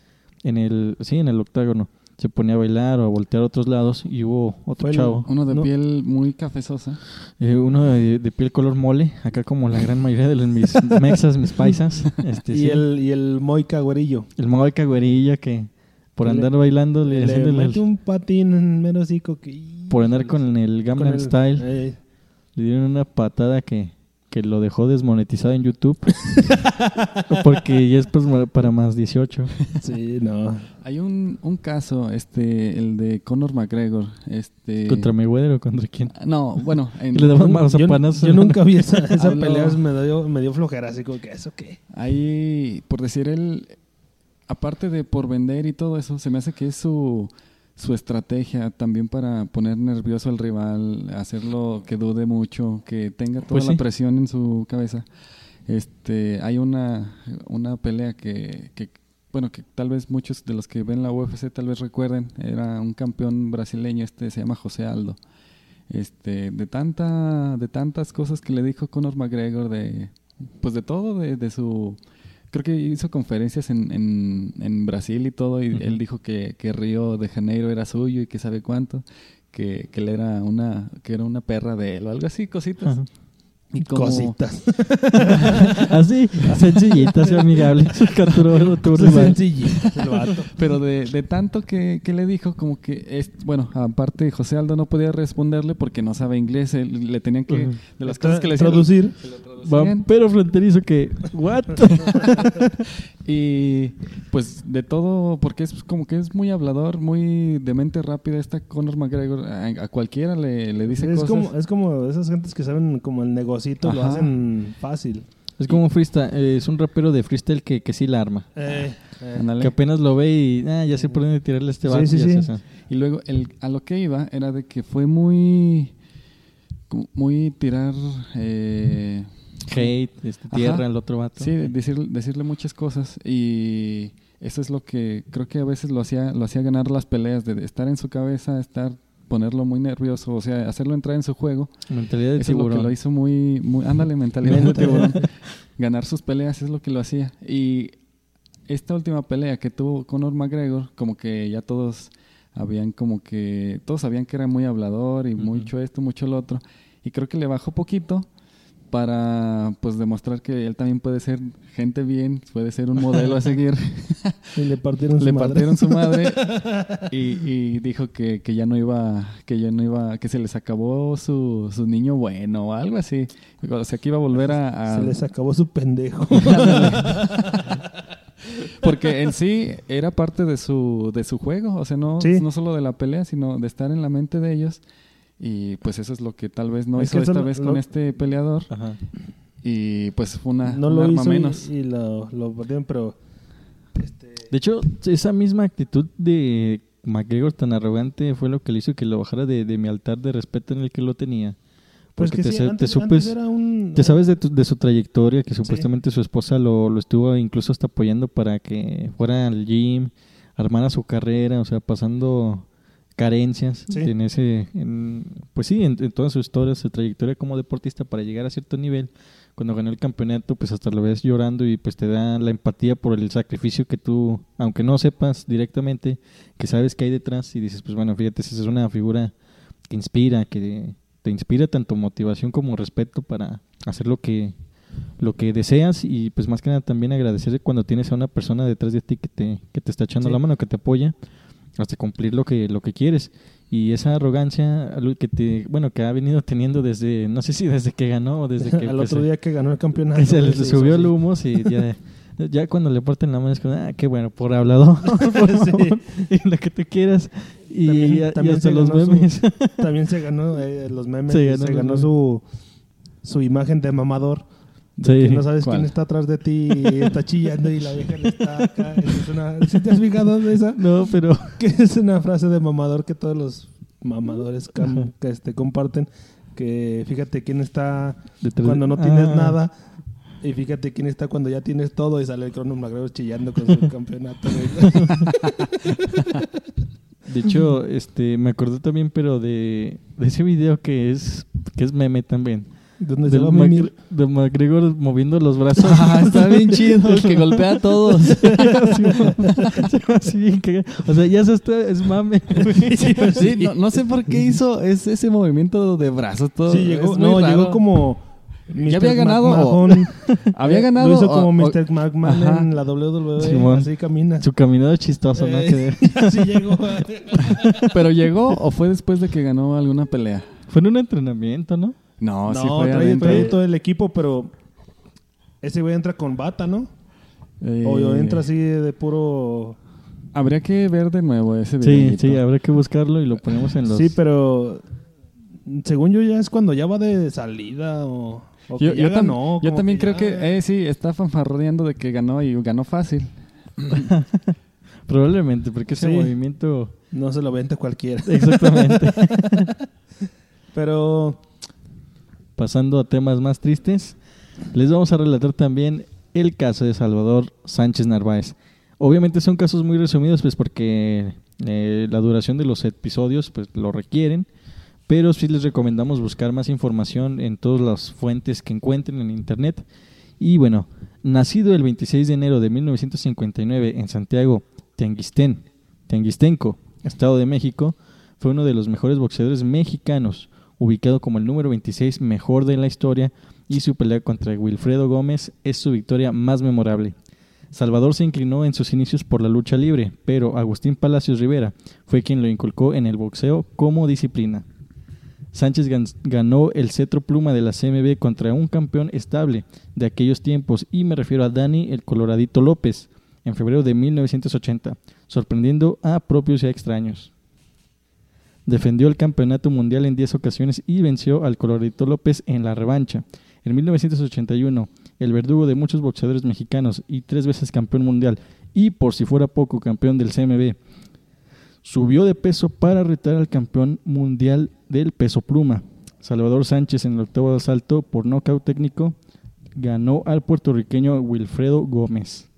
Speaker 2: en el sí en el octágono se ponía a bailar o a voltear a otros lados y hubo otro
Speaker 4: Fue el-
Speaker 2: chavo
Speaker 3: Uno de
Speaker 4: No.
Speaker 3: piel muy cafezosa.
Speaker 2: eh, uno de, de piel color mole acá como la gran mayoría de los mis *laughs* mexas mis paisas este
Speaker 4: y,
Speaker 2: sí.
Speaker 4: el, y el Moica Güerillo.
Speaker 2: el modo de cagüerilla que por
Speaker 4: le-
Speaker 2: andar bailando le,
Speaker 4: Le
Speaker 2: haciéndole el-
Speaker 4: mete un patín en mero hocico que...
Speaker 2: por andar con el
Speaker 4: el-
Speaker 2: Style
Speaker 4: eh,
Speaker 2: Le dieron una patada que, que lo dejó desmonetizado en YouTube. *laughs* porque ya es pues para más 18.
Speaker 4: sí, no.
Speaker 3: Hay un, un caso, este, el de Conor McGregor. Este,
Speaker 2: ¿Contra Mayweather o contra quién?
Speaker 3: No, bueno, *laughs* en-
Speaker 2: le daban
Speaker 4: Yo,
Speaker 2: mazapanazos
Speaker 4: yo
Speaker 2: la-
Speaker 4: nunca vi esa, *laughs* pelea, me dio, me dio flojera, así como que eso qué.
Speaker 3: Ahí, por decir él, aparte de por vender y todo eso, se me hace que es su, su estrategia también para poner nervioso al rival, hacerlo que dude mucho, que tenga toda
Speaker 2: Pues
Speaker 3: la presión en su cabeza. Este, hay una, una pelea que, que, bueno, que tal vez muchos de los que ven la UFC tal vez recuerden, era un campeón brasileño, este se llama José Aldo. Este, de tanta, de tantas cosas que le dijo Conor McGregor, de, pues de todo, de, de su, creo que hizo conferencias en, en, en Brasil y todo, y él dijo que, que Río de Janeiro era suyo y que sabe cuánto, que, que él era una, que era una perra de él o algo así, cositas. Y como-
Speaker 4: Cositas. *laughs*
Speaker 2: Así, sencillitas y amigables. *laughs* Capturó tu.
Speaker 4: Sencillito. *laughs*
Speaker 3: Pero de, de tanto que, que le dijo, como que, es, bueno, aparte José Aldo no podía responderle porque no sabe inglés, él- le tenían que, de las cosas que le decían,
Speaker 4: Traducir.
Speaker 2: Vampiro fronterizo que... ¿What?
Speaker 3: Y pues de todo, porque es como que es muy hablador, muy de mente rápida. Esta Conor McGregor a, a cualquiera le, le dice
Speaker 4: Es
Speaker 3: cosas.
Speaker 4: como, es como esas gentes que saben como el negocito, lo hacen fácil.
Speaker 2: Es como un freestyle, eh, es un rapero de freestyle que, que sí la arma.
Speaker 4: Eh, eh.
Speaker 2: Que apenas lo ve y ah, ya sé por dónde tirarle a este
Speaker 4: Sí,
Speaker 2: vato.
Speaker 4: sí,
Speaker 2: ya
Speaker 4: sí.
Speaker 2: sea.
Speaker 3: Y luego el, a lo que iba era de que fue muy, muy tirar, eh,
Speaker 2: Hate, este, tierra al otro vato.
Speaker 3: sí, decir, decirle muchas cosas y eso es lo que creo que a veces lo hacía, lo hacía ganar las peleas, de estar en su cabeza, estar ponerlo muy nervioso, o sea, hacerlo entrar en su juego.
Speaker 2: Mentalidad de
Speaker 3: es lo que
Speaker 2: tiburón.
Speaker 3: lo hizo muy, muy ándale, mentalidad de tiburón. Ganar sus peleas es lo que lo hacía. Y esta última pelea que tuvo Conor McGregor, como que ya todos habían como que, todos sabían que era muy hablador y mucho esto, mucho lo otro. Y creo que le bajó poquito para pues demostrar que él también puede ser gente bien, puede ser un modelo a seguir. *laughs*
Speaker 4: Y le partieron *laughs* su
Speaker 3: le
Speaker 4: madre.
Speaker 3: partieron su madre *laughs* y, y dijo que, que ya no iba, que ya no iba, que se les acabó su, su niño bueno o algo así. O sea que iba a volver a, a-
Speaker 4: Se les acabó su pendejo.
Speaker 3: porque en sí era parte de su, de su juego, o sea no,
Speaker 4: Sí.
Speaker 3: no solo de la pelea, sino de estar en la mente de ellos. Y pues eso es lo que tal vez no
Speaker 4: Es
Speaker 3: hizo esta vez
Speaker 4: lo-
Speaker 3: con este peleador.
Speaker 2: Ajá.
Speaker 3: Y pues fue una,
Speaker 4: no
Speaker 3: un
Speaker 4: lo
Speaker 3: arma
Speaker 4: hizo
Speaker 3: menos.
Speaker 4: y, lo, lo partieron, pero... Este,
Speaker 2: De hecho, esa misma actitud de McGregor tan arrogante fue lo que le hizo que lo bajara de, de mi altar de respeto en el que lo tenía.
Speaker 4: pues
Speaker 2: Porque
Speaker 4: que
Speaker 2: te,
Speaker 4: sí,
Speaker 2: sa- te
Speaker 4: antes,
Speaker 2: supes-
Speaker 4: antes era un...
Speaker 2: te sabes de, tu- de su trayectoria, que supuestamente su esposa lo, lo estuvo incluso hasta apoyando para que fuera al gym, armara su carrera, o sea, pasando carencias
Speaker 4: Sí.
Speaker 2: en ese, en- pues sí, en, en toda su historia, su trayectoria como deportista para llegar a cierto nivel. Cuando ganó el campeonato, pues hasta lo ves llorando y pues te da la empatía por el sacrificio que tú, aunque no sepas directamente, que sabes que hay detrás y dices, pues bueno, fíjate, esa es una figura que inspira, que te inspira tanto motivación como respeto para hacer lo que lo que deseas y pues más que nada también agradecer cuando tienes a una persona detrás de ti que te, que te está echando
Speaker 4: Sí.
Speaker 2: la mano, que te apoya hasta cumplir lo que, lo que quieres. Y esa arrogancia que te, bueno, que ha venido teniendo desde, no sé si desde que ganó o desde que *laughs*
Speaker 4: Al
Speaker 2: pues,
Speaker 4: otro día que ganó el campeonato.
Speaker 2: que se le
Speaker 4: se
Speaker 2: subió el humo y ya, *laughs* ya cuando le porten la mano es como, ah, qué bueno, por hablador, *laughs* por
Speaker 4: Sí.
Speaker 2: y lo que te quieras. Y,
Speaker 4: También-
Speaker 2: y
Speaker 4: también
Speaker 2: hasta
Speaker 4: se
Speaker 2: los
Speaker 4: ganó su-
Speaker 2: memes.
Speaker 4: También se ganó eh, los memes.
Speaker 2: Se
Speaker 4: Se
Speaker 2: ganó
Speaker 4: ganó,
Speaker 2: los memes.
Speaker 4: su, su imagen de mamador.
Speaker 2: Sí.
Speaker 4: No sabes
Speaker 3: ¿Cuál?
Speaker 4: quién está atrás de ti y está chillando y la vieja le está acá. Es una, ¿Sí te has fijado de esa?
Speaker 2: No, pero *laughs*
Speaker 4: Que es una frase de mamador que todos los mamadores que este, comparten. Que fíjate quién está
Speaker 2: detrás-
Speaker 4: cuando no tienes
Speaker 2: Ah,
Speaker 4: nada. Y fíjate quién está cuando ya tienes todo y sale el Crono McGregor chillando con su *laughs* campeonato. *laughs*
Speaker 2: De hecho, este, me acordé también, pero de, de ese video que es, que es meme también.
Speaker 4: ¿Dónde se
Speaker 2: Del
Speaker 4: va a mimir?
Speaker 2: Mac- de McGregor moviendo los brazos. *laughs*
Speaker 3: Ah, está bien *laughs* chido, el que golpea a todos. *laughs*
Speaker 2: Sí, cagado. o sea, ya se está, es mame. güey.
Speaker 3: Sí, no, no sé por qué hizo es, ese movimiento de brazos todo.
Speaker 4: Sí, llegó,
Speaker 3: es
Speaker 4: no,
Speaker 3: raro.
Speaker 4: llegó como.
Speaker 3: ¿Ya
Speaker 4: Mr.
Speaker 3: había ganado. Había
Speaker 4: Eh,
Speaker 3: ganado.
Speaker 4: Lo hizo como
Speaker 3: o-
Speaker 4: Mr. McMahon
Speaker 3: Ajá.
Speaker 4: en la WWE.
Speaker 2: Simón.
Speaker 4: Así camina.
Speaker 2: Su caminado chistoso, ¿no?
Speaker 4: Eh,
Speaker 2: Que-
Speaker 4: así llegó.
Speaker 3: pero llegó o fue después de que ganó alguna pelea.
Speaker 2: fue en un entrenamiento, ¿no?
Speaker 3: No,
Speaker 4: no,
Speaker 3: sí fue
Speaker 4: trae, todo el equipo, pero. Ese güey entra con bata, ¿no?
Speaker 3: Eh,
Speaker 4: O entra así de puro.
Speaker 3: Habría que ver de nuevo ese
Speaker 2: Sí,
Speaker 3: videíto.
Speaker 2: sí, habrá que buscarlo y lo ponemos en los...
Speaker 4: Sí, pero. Según yo, ya es cuando ya va de salida o. o
Speaker 3: Yo,
Speaker 4: que ya
Speaker 3: yo tam-
Speaker 4: ganó.
Speaker 3: yo también creo
Speaker 4: ya-
Speaker 3: que, eh, sí, está fanfarroneando de que ganó y ganó fácil. *laughs*
Speaker 2: Probablemente, porque ese
Speaker 4: Sí.
Speaker 2: movimiento...
Speaker 4: No se lo vente cualquiera.
Speaker 2: Exactamente. *laughs*
Speaker 4: Pero.
Speaker 2: Pasando a temas más tristes, les vamos a relatar también el caso de Salvador Sánchez Narváez. Obviamente son casos muy resumidos, pues porque eh, la duración de los episodios pues lo requieren, pero sí les recomendamos buscar más información en todas las fuentes que encuentren en internet. Y bueno, nacido el 26 de enero de 1959 en Santiago, Tianguistén, Tianguistenco, Estado de México, fue uno de los mejores boxeadores mexicanos, ubicado como el número 26 mejor de la historia y su pelea contra Wilfredo Gómez es su victoria más memorable. Salvador se inclinó en sus inicios por la lucha libre, pero Agustín Palacios Rivera fue quien lo inculcó en el boxeo como disciplina. Sánchez gan- ganó el cetro pluma de la CMB contra un campeón estable de aquellos tiempos y me refiero a Dani el Coloradito López en febrero de 1980, sorprendiendo a propios y a extraños. Defendió el campeonato mundial en 10 ocasiones y venció al Coloradito López en la revancha. En 1981, el verdugo de muchos boxeadores mexicanos y tres veces campeón mundial y por si fuera poco campeón del CMB, subió de peso para retar al campeón mundial del peso pluma. Salvador Sánchez en el octavo asalto por nocaut técnico ganó al puertorriqueño Wilfredo Gómez,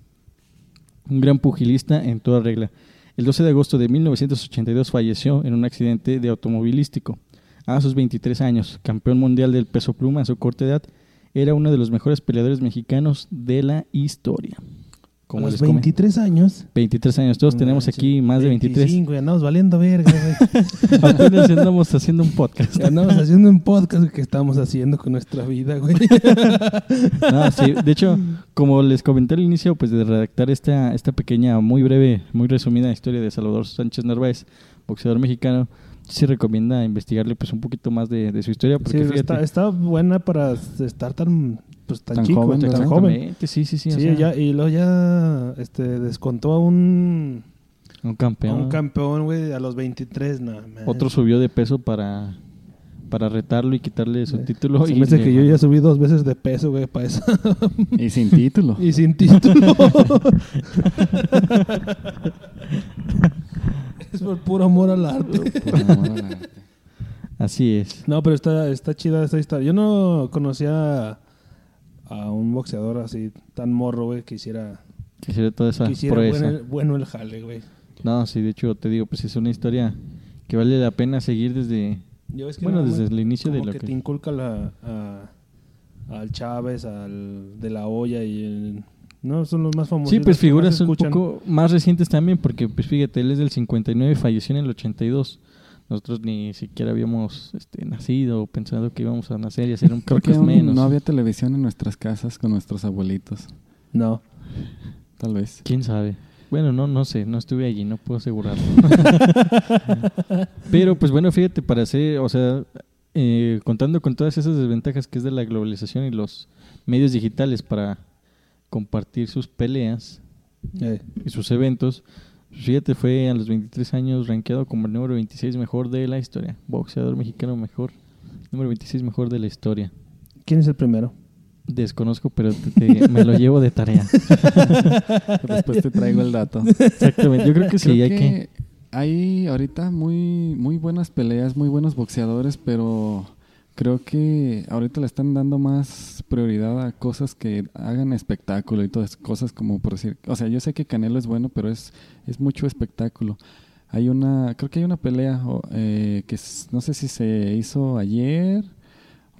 Speaker 2: un gran pugilista en toda regla. El 12 de agosto de 1982 falleció en un accidente de automovilístico. A sus 23 años, campeón mundial del peso pluma a su corta edad, era uno de los mejores peleadores mexicanos de la historia.
Speaker 4: A los
Speaker 2: les come-
Speaker 4: 23 años.
Speaker 2: 23 años, todos
Speaker 4: No
Speaker 2: tenemos
Speaker 4: manches,
Speaker 2: aquí más de 23.
Speaker 4: 25, y andamos valiendo verga, güey. *laughs*
Speaker 2: Apenas andamos haciendo un podcast.
Speaker 4: Andamos haciendo un podcast que estamos haciendo con nuestra vida, güey. *laughs*
Speaker 2: No, sí, de hecho, como les comenté al inicio, pues de redactar esta, esta pequeña, muy breve, muy resumida historia de Salvador Sánchez Narváez, boxeador mexicano, sí recomienda investigarle pues un poquito más de, de su historia,
Speaker 4: Sí,
Speaker 2: porque fíjate,
Speaker 4: está, está buena para estar tan, pues, tan,
Speaker 3: Tan
Speaker 4: chico,
Speaker 3: joven,
Speaker 4: tan joven.
Speaker 2: sí, sí, sí, o
Speaker 4: Sí,
Speaker 2: sea,
Speaker 4: ya, y luego ya este, descontó a un,
Speaker 2: un
Speaker 4: a
Speaker 2: campeón.
Speaker 4: un campeón, güey, a los 23. No, man.
Speaker 2: Otro subió de peso para, para retarlo y quitarle su
Speaker 4: Sí.
Speaker 2: título.
Speaker 4: Se
Speaker 2: y
Speaker 4: me hace que yo ya subí dos veces de peso, güey, para eso.
Speaker 3: Y sin título. *laughs*
Speaker 4: y sin título. *laughs* es por puro amor al arte.
Speaker 2: Así es.
Speaker 4: No, pero está, está chida esta historia. Yo no conocía a un boxeador así tan morro, güey, que hiciera,
Speaker 2: Quisiera toda esa
Speaker 4: que hiciera
Speaker 2: proeza.
Speaker 4: bueno, bueno el jale, güey.
Speaker 2: No, sí, de hecho te digo, pues es una historia que vale la pena seguir desde...
Speaker 4: Yo es que
Speaker 2: Bueno,
Speaker 4: no,
Speaker 2: desde el inicio de lo
Speaker 4: que,
Speaker 2: que-
Speaker 4: te inculca la, a- al Chávez, al de la olla y el... No, son los más famosos.
Speaker 2: Sí, pues figuras un poco más recientes también, porque pues fíjate, él es del 59 y falleció en el 82. Nosotros ni siquiera habíamos este, nacido o pensado que íbamos a nacer y hacer un *laughs*
Speaker 3: Creo que aún
Speaker 2: menos.
Speaker 3: no había televisión en nuestras casas con nuestros abuelitos.
Speaker 4: No.
Speaker 3: Tal vez.
Speaker 2: ¿Quién sabe? Bueno, no, no sé, no estuve allí, no puedo asegurarlo. *laughs* Pero pues bueno, fíjate, para hacer, o sea, eh, contando con todas esas desventajas que es de la globalización y los medios digitales para compartir sus peleas
Speaker 4: Eh,
Speaker 2: y sus eventos, fíjate, fue a los 23 años rankeado como el número 26 mejor de la historia. Boxeador mexicano mejor, número 26 mejor de la historia.
Speaker 4: ¿Quién es el primero?
Speaker 2: Desconozco, pero te- te- me lo llevo de tarea. *laughs*
Speaker 3: Después te traigo el dato.
Speaker 2: Exactamente, yo creo que sí,
Speaker 3: Creo
Speaker 2: hay que...
Speaker 3: hay ahorita muy, muy buenas peleas, muy buenos boxeadores, pero creo que ahorita le están dando más prioridad a cosas que hagan espectáculo y todas cosas como por decir, o sea, yo sé que Canelo es bueno, pero es, es mucho espectáculo. Hay una, creo que hay una pelea eh, que no sé si se hizo ayer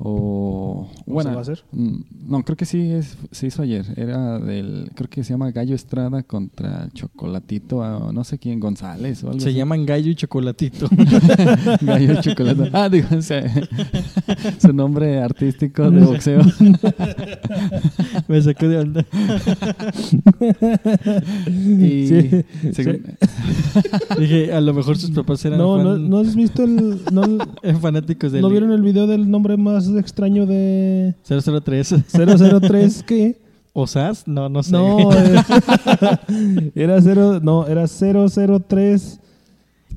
Speaker 3: o
Speaker 4: ¿O
Speaker 3: bueno,
Speaker 4: se va a hacer?
Speaker 3: Mm, No, creo que sí es, se hizo ayer. Era del, creo que se llama Gallo Estrada contra Chocolatito, o no sé quién, González o algo
Speaker 2: Se
Speaker 3: así.
Speaker 2: llaman gallo y chocolatito. *laughs*
Speaker 3: Gallo Chocolatito. Ah, digo, o sea, *laughs* su nombre artístico de boxeo. *laughs*
Speaker 2: me sacó de onda.
Speaker 3: y
Speaker 4: Sí,
Speaker 3: según-
Speaker 2: Dije, a lo mejor sus papás eran
Speaker 4: No, no,
Speaker 2: fan-
Speaker 4: ¿no has visto el... No,
Speaker 2: fanáticos del
Speaker 4: ¿No vieron el video del nombre más extraño de
Speaker 2: 003.
Speaker 4: 003 *laughs* qué?
Speaker 2: ¿Osas? No, no sé.
Speaker 4: No, *laughs* eh, *laughs* era cero, no, era 003.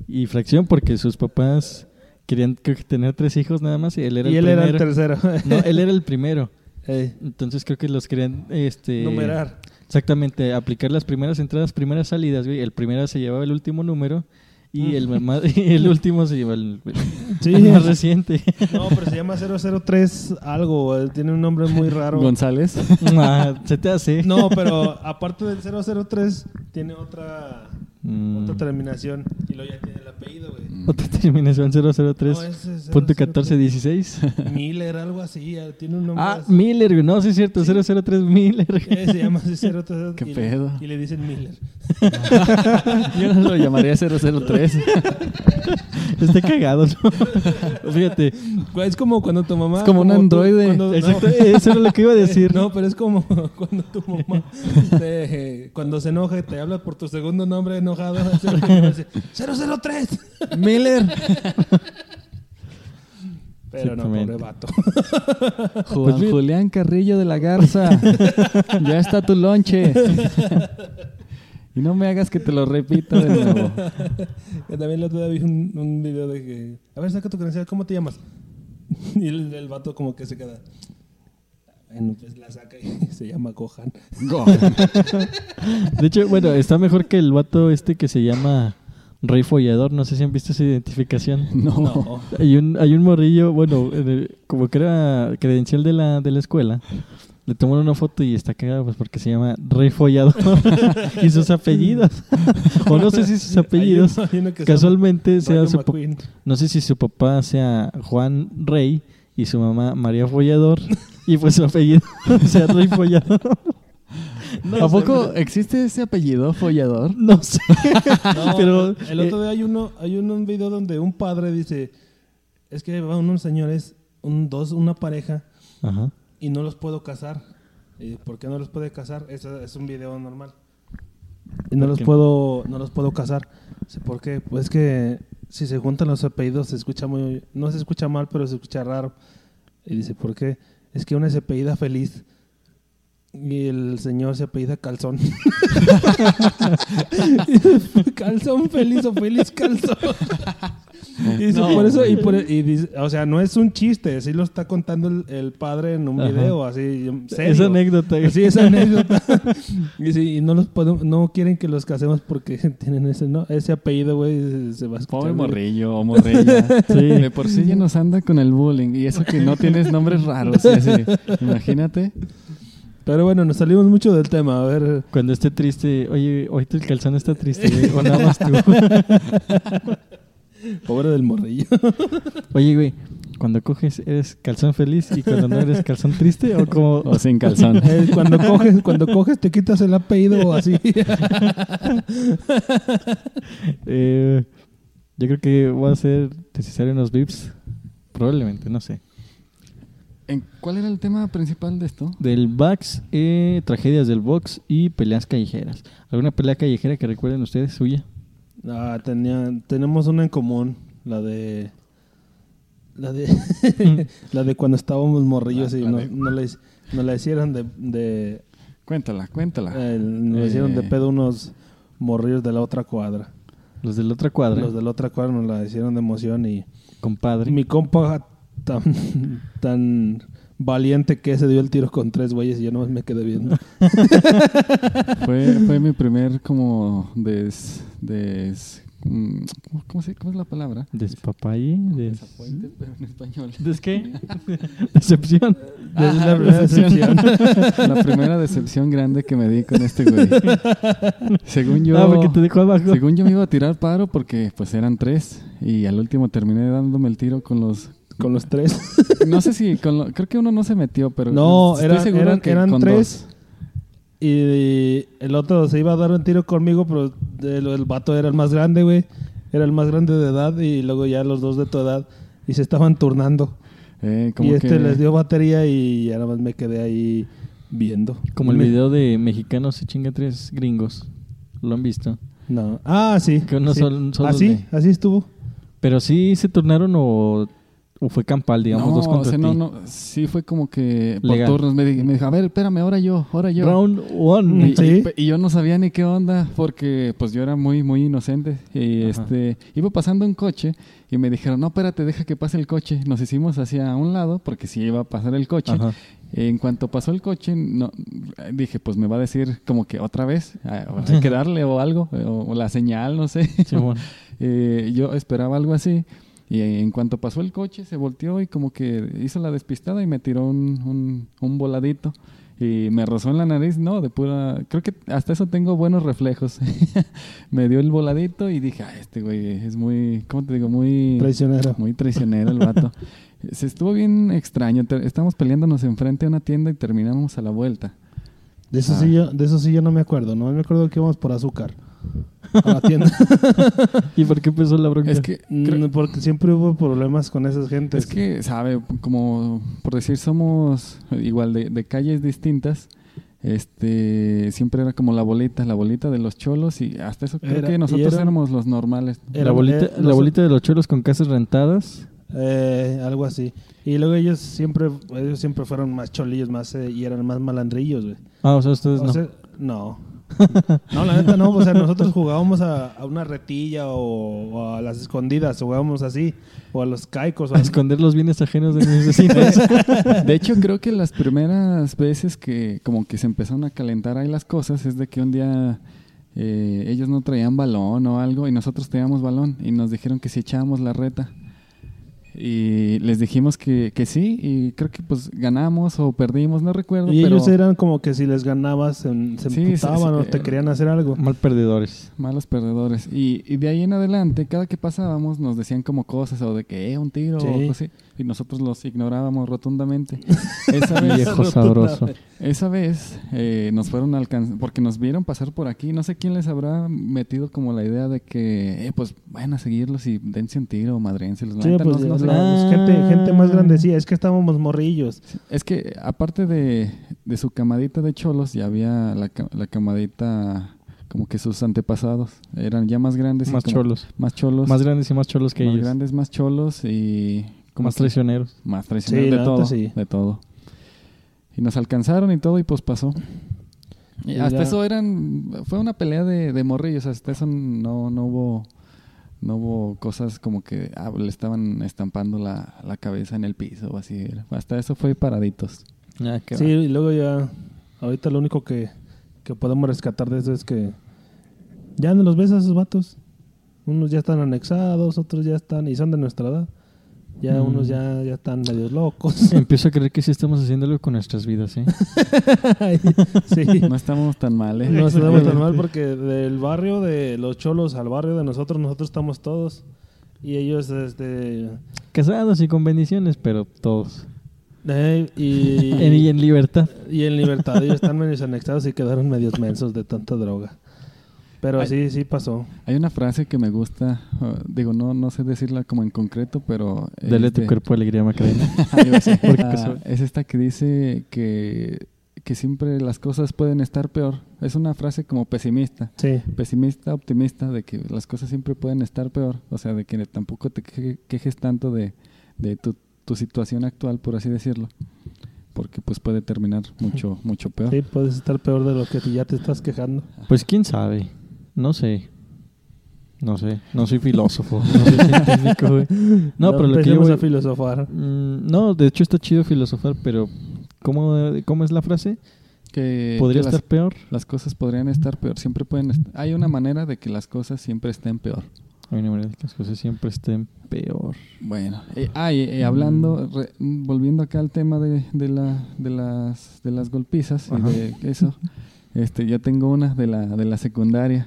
Speaker 2: Y fracción porque sus papás querían creo que tener tres hijos nada más y él era
Speaker 4: y
Speaker 2: el
Speaker 4: él
Speaker 2: primero.
Speaker 4: era el tercero.
Speaker 2: No, él era el primero. Entonces creo que los querían este
Speaker 4: numerar.
Speaker 2: Exactamente, aplicar las primeras entradas, primeras salidas, güey. El primero se llevaba el último número y el mamá, y el último se lleva el,
Speaker 4: Sí.
Speaker 2: el más reciente.
Speaker 4: No, pero se llama 003 algo. eh, Tiene un nombre muy raro.
Speaker 3: González.
Speaker 2: Ah, se te hace.
Speaker 4: No, pero aparte del 003, tiene otra,
Speaker 2: Mm.
Speaker 4: otra terminación. Y luego ya tiene el apellido, güey.
Speaker 2: Otra terminación 003.
Speaker 4: No,
Speaker 2: punto
Speaker 4: 003.
Speaker 2: 1416. *laughs*
Speaker 4: Miller, algo así. Tiene un nombre.
Speaker 2: Ah,
Speaker 4: así.
Speaker 2: Miller, güey. No, sí es cierto, 003 Miller. *laughs*
Speaker 4: Eh, se llama así 003.
Speaker 3: ¿Qué
Speaker 4: y le-
Speaker 3: pedo?
Speaker 4: Y le dicen Miller. *laughs*
Speaker 3: Yo no lo llamaría 003.
Speaker 2: Está cagado, ¿no? Fíjate.
Speaker 4: Güey, Es como cuando tu mamá.
Speaker 3: Es como un
Speaker 4: tú-
Speaker 3: androide.
Speaker 4: cuando-
Speaker 2: Exacto,
Speaker 4: no.
Speaker 2: eso era lo que iba a decir.
Speaker 4: No, pero es como cuando tu mamá, te- cuando se enoja y te habla por tu segundo nombre enojado, es lo que te dice, 003.
Speaker 3: Miller.
Speaker 4: Pero no, pobre vato. *laughs*
Speaker 3: Juan
Speaker 2: Pues bien.
Speaker 3: Julián Carrillo de la Garza. *laughs* ya está tu lonche. y no me hagas que te lo repita de nuevo. *laughs*
Speaker 4: Que También el otro día vi un, un video de que, a ver, saca tu credencial, ¿cómo te llamas? Y el, el vato como que se queda. Bueno, pues la saca y *laughs* se llama Gohan. *laughs*
Speaker 2: De hecho, bueno, está mejor que el vato este que se llama Rey Follador. No sé si han visto esa identificación.
Speaker 3: No.
Speaker 2: Hay un, hay un morrillo, bueno, en el- como que era credencial de la, de la escuela. Le tomaron una foto y está cagado pues porque se llama Rey Follador. *laughs* y sus apellidos. o no sé si sus apellidos.
Speaker 4: Hay uno- hay uno que se
Speaker 2: Casualmente sea su no sé si su papá sea Juan Rey y su mamá María Follador y pues su apellido *laughs* sea Rey Follador. No
Speaker 3: ¿A
Speaker 2: sé,
Speaker 3: poco
Speaker 2: pero-
Speaker 3: existe ese apellido, follador?
Speaker 2: No sé.
Speaker 4: No, *laughs*
Speaker 2: pero
Speaker 4: el otro
Speaker 2: eh,
Speaker 4: día hay uno, hay un, un video donde un padre dice, es que van unos señores, un, dos, una pareja,
Speaker 2: Ajá.
Speaker 4: y no los puedo casar. ¿Y ¿Por qué no los puede casar? Eso es un video normal. Y no
Speaker 2: ¿Por
Speaker 4: los
Speaker 2: qué?
Speaker 4: puedo, no los puedo casar. ¿Por qué? Pues que si se juntan los apellidos se escucha muy, no se escucha mal, pero se escucha raro. Y dice, ¿por qué? Es que una se apellida feliz y el señor se apellida calzón. *laughs* Calzón feliz o feliz calzón. Y dice,
Speaker 3: No.
Speaker 4: por eso, y por- y dice, o sea, no es un chiste, así lo está contando el, el padre en un
Speaker 2: Ajá.
Speaker 4: video, así, serio.
Speaker 2: Esa anécdota.
Speaker 4: Sí, esa anécdota. y, sí, y no los podemos, no quieren que los casemos porque *laughs* tienen ese, no, ese apellido, güey, se va a escuchar.
Speaker 3: Pobre morrillo o morrilla.
Speaker 2: Sí.
Speaker 3: De por sí ya nos anda con el bullying. Y eso que no tienes nombres raros. Imagínate.
Speaker 4: Pero bueno, nos salimos mucho del tema, a ver.
Speaker 2: Cuando esté triste, oye, hoy el calzón está triste, güey, o nada más tú. *laughs*
Speaker 4: Pobre del morrillo. *laughs*
Speaker 2: Oye, güey, cuando coges, ¿eres calzón feliz y cuando no eres calzón triste? ¿O como
Speaker 3: O sin calzón. *laughs*
Speaker 4: Eh, cuando coges, cuando coges te quitas el apellido o así.
Speaker 2: Eh, yo creo que va a ser necesario unos VIPs. Probablemente, no sé.
Speaker 3: ¿En ¿Cuál era el tema principal de esto?
Speaker 2: Del box, eh, tragedias del box y peleas callejeras. ¿Alguna pelea callejera que recuerden ustedes suya?
Speaker 4: Ah, tenía, tenemos una en común, la de... La de, *laughs* la de cuando estábamos morrillos
Speaker 3: Ah,
Speaker 4: y
Speaker 3: la
Speaker 4: no,
Speaker 3: de-
Speaker 4: no hic- nos la hicieron de, de
Speaker 3: Cuéntala, cuéntala.
Speaker 4: eh, nos la hicieron de
Speaker 3: Eh.
Speaker 4: pedo unos morrillos de la otra cuadra.
Speaker 2: Los de la otra cuadra.
Speaker 4: Los de la otra cuadra nos la hicieron de emoción y
Speaker 2: Compadre.
Speaker 4: mi compa tan, tan valiente que se dio el tiro con tres güeyes y yo nomás me quedé viendo. *laughs*
Speaker 3: Fue, fue mi primer como des... des mm, ¿cómo, cómo se, ¿Cómo es la palabra?
Speaker 2: Despapalle. Des...
Speaker 3: Desapuente, pero en español.
Speaker 2: ¿Des qué? *laughs* Decepción.
Speaker 4: Es la primera
Speaker 3: decepción.
Speaker 4: decepción. *laughs*
Speaker 3: La primera decepción grande que me di con este güey. Según yo,
Speaker 2: Ah, porque te dejó abajo.
Speaker 3: según yo me iba a tirar paro porque pues eran tres y al último terminé dándome el tiro con los
Speaker 4: Con los tres. *laughs*
Speaker 3: no sé si con lo- creo que uno no se metió, pero
Speaker 4: No,
Speaker 3: estoy
Speaker 4: eran,
Speaker 3: seguro
Speaker 4: eran,
Speaker 3: que
Speaker 4: eran
Speaker 3: con
Speaker 4: tres. Y el otro se iba a dar un tiro conmigo, pero el, el vato era el más grande, güey. Era el más grande de edad y luego ya los dos de tu edad. Y se estaban turnando.
Speaker 3: Eh, como
Speaker 4: Y este
Speaker 3: que-
Speaker 4: les dio batería y ya nada más me quedé ahí viendo.
Speaker 2: Como el
Speaker 4: Me-
Speaker 2: video de mexicanos se chinga tres gringos. ¿Lo han visto?
Speaker 4: No. Ah, sí.
Speaker 2: Que uno
Speaker 4: sí.
Speaker 2: son- son
Speaker 4: así,
Speaker 2: de-
Speaker 4: así estuvo.
Speaker 2: Pero sí se turnaron o, o fue campal, digamos,
Speaker 3: no,
Speaker 2: dos
Speaker 3: o
Speaker 2: contra
Speaker 3: sea,
Speaker 2: ti.
Speaker 3: no, no, sí fue como que por
Speaker 2: Legal.
Speaker 3: turnos me, di- me dijo, a ver, espérame, ahora yo, ahora yo.
Speaker 2: Round one.
Speaker 3: Y,
Speaker 4: Sí.
Speaker 3: y yo no sabía ni qué onda porque pues yo era muy muy inocente y
Speaker 2: Ajá.
Speaker 3: este iba pasando un coche y me dijeron no espérate deja que pase el coche nos hicimos hacia un lado porque sí iba a pasar el coche
Speaker 2: Ajá.
Speaker 3: en cuanto pasó el coche no dije pues me va a decir como que otra vez ah, o hay que *laughs* darle o algo o, o la señal no sé. *laughs* Eh, yo esperaba algo así y en cuanto pasó el coche se volteó y como que hizo la despistada y me tiró un, un, un voladito y me rozó en la nariz, no, de pura... Creo que hasta eso tengo buenos reflejos. *laughs* me dio el voladito y dije, ah, este güey es muy, ¿cómo te digo? Muy...
Speaker 4: Traicionero.
Speaker 3: Muy traicionero el vato. *laughs* Se estuvo bien extraño. Estábamos peleándonos enfrente a una tienda y terminamos a la vuelta.
Speaker 4: De eso,
Speaker 3: Ah.
Speaker 4: sí yo, de eso sí yo no me acuerdo. No me acuerdo que íbamos por azúcar. A la tienda. *laughs*
Speaker 2: ¿Y por qué empezó la bronca?
Speaker 3: Es que... creo-
Speaker 4: Mm, Porque siempre hubo problemas con esas gentes.
Speaker 3: Es que, sabe, como por decir, somos igual de, de calles distintas. Este, siempre era como la bolita, la bolita de los cholos y hasta eso creo
Speaker 4: Era-
Speaker 3: que nosotros
Speaker 4: era-
Speaker 3: éramos los normales.
Speaker 4: era-
Speaker 2: la bolita,
Speaker 4: eh,
Speaker 2: la bolita de los cholos con casas rentadas.
Speaker 4: Eh, algo así. Y luego ellos siempre, ellos siempre fueron más cholillos, más eh, y eran más malandrillos, güey.
Speaker 2: Ah, o sea, ustedes
Speaker 4: O
Speaker 2: no.
Speaker 4: sea, no. *laughs* no, la neta no. O sea, nosotros jugábamos a, a una retilla o, o a las escondidas, jugábamos así. O a los caicos. o
Speaker 2: a esconder los bienes ajenos de mis vecinos. *laughs*
Speaker 3: De hecho, creo que las primeras veces que como que se empezaron a calentar ahí las cosas es de que un día eh, ellos no traían balón o algo y nosotros teníamos balón y nos dijeron que si echábamos la reta. Y les dijimos que, que sí y creo que pues ganamos o perdimos, no recuerdo.
Speaker 4: Y
Speaker 3: pero
Speaker 4: ellos eran como que si les ganabas se, se
Speaker 3: Sí,
Speaker 4: emputaban
Speaker 3: sí,
Speaker 4: o te
Speaker 3: eh,
Speaker 4: querían hacer algo.
Speaker 2: Mal perdedores.
Speaker 3: Malos perdedores. Y, y de ahí en adelante, cada que pasábamos, nos decían como cosas o de que, eh, un tiro
Speaker 4: Sí.
Speaker 3: o algo así. Y nosotros los ignorábamos rotundamente. *laughs* Esa vez,
Speaker 2: Viejo sabroso.
Speaker 3: esa vez eh, nos fueron a alcanzar, porque nos vieron pasar por aquí. No sé quién les habrá metido como la idea de que, eh, pues vayan a seguirlos y dense un tiro o madrénselos. La
Speaker 4: Sí, pues,
Speaker 3: no- no sé.
Speaker 4: La- gente, gente más grande, sí, es que estábamos morrillos.
Speaker 3: Es que aparte de, de su camadita de cholos, ya había la, la camadita como que sus antepasados eran ya más grandes. y
Speaker 2: Más
Speaker 3: como-
Speaker 2: cholos.
Speaker 3: Más cholos.
Speaker 2: Más grandes y más cholos que
Speaker 3: más
Speaker 2: ellos.
Speaker 3: grandes, más cholos y como
Speaker 2: Más
Speaker 3: que-
Speaker 2: traicioneros.
Speaker 3: más traicioneros
Speaker 4: Sí,
Speaker 3: de todo,
Speaker 4: sí.
Speaker 3: de todo. Y nos alcanzaron y todo y pues pasó. Y
Speaker 4: Y
Speaker 3: hasta
Speaker 4: ya-
Speaker 3: eso eran fue una pelea de, de morrillos, hasta eso no no hubo no hubo cosas como que ah, le estaban estampando la, la cabeza en el piso o así. Hasta eso fue paraditos.
Speaker 2: Ah, qué
Speaker 4: Sí,
Speaker 2: va.
Speaker 4: y luego ya, ahorita lo único que, que podemos rescatar de eso es que ya no los ves a esos vatos. Unos ya están anexados, otros ya están, y son de nuestra edad. Ya
Speaker 2: Mm.
Speaker 4: unos ya, ya están medio locos. *laughs*
Speaker 2: Empiezo a creer que sí estamos haciendo algo con nuestras vidas, ¿eh? *laughs*
Speaker 4: sí.
Speaker 3: No estamos tan mal, ¿eh?
Speaker 4: No estamos tan mal porque del barrio de los cholos al barrio de nosotros, nosotros estamos todos. Y ellos, este.
Speaker 2: Casados y con bendiciones, pero todos.
Speaker 4: eh, y, *laughs*
Speaker 2: En- y en libertad.
Speaker 4: y en libertad, ellos están medio anexados y quedaron medios mensos de tanta droga. Pero
Speaker 3: Ay.
Speaker 4: sí, sí pasó.
Speaker 3: Hay una frase que me gusta, uh, digo, no, no sé decirla como en concreto, pero...
Speaker 2: Dale
Speaker 3: este,
Speaker 2: tu cuerpo alegría, Macarena. *laughs* *laughs*
Speaker 3: Ah, es esta que dice que, que siempre las cosas pueden estar peor. Es una frase como pesimista.
Speaker 4: Sí.
Speaker 3: Pesimista, optimista, de que las cosas siempre pueden estar peor. O sea, de que tampoco te queje- quejes tanto de, de tu, tu situación actual, por así decirlo. Porque pues puede terminar mucho, mucho peor.
Speaker 4: Sí, puedes estar peor de lo que ya te estás quejando.
Speaker 2: Pues quién sabe. No sé. No sé. No soy filósofo. *laughs* no soy científico, güey. No, pero lo que yo voy-
Speaker 4: a filosofar.
Speaker 2: Mm, no, de hecho está chido filosofar, pero ¿cómo, cómo es la frase?
Speaker 3: Que,
Speaker 2: ¿Podría
Speaker 3: que
Speaker 2: estar
Speaker 3: las,
Speaker 2: peor?
Speaker 3: las cosas podrían estar peor. Siempre pueden est- Hay una manera de que las cosas siempre estén peor.
Speaker 2: Hay una manera de que las cosas siempre estén peor.
Speaker 3: Bueno, eh, ah, y, y hablando, re- volviendo acá al tema de, de, la, de, las, de las golpizas y de eso, *laughs* este, yo tengo una de la, de la secundaria.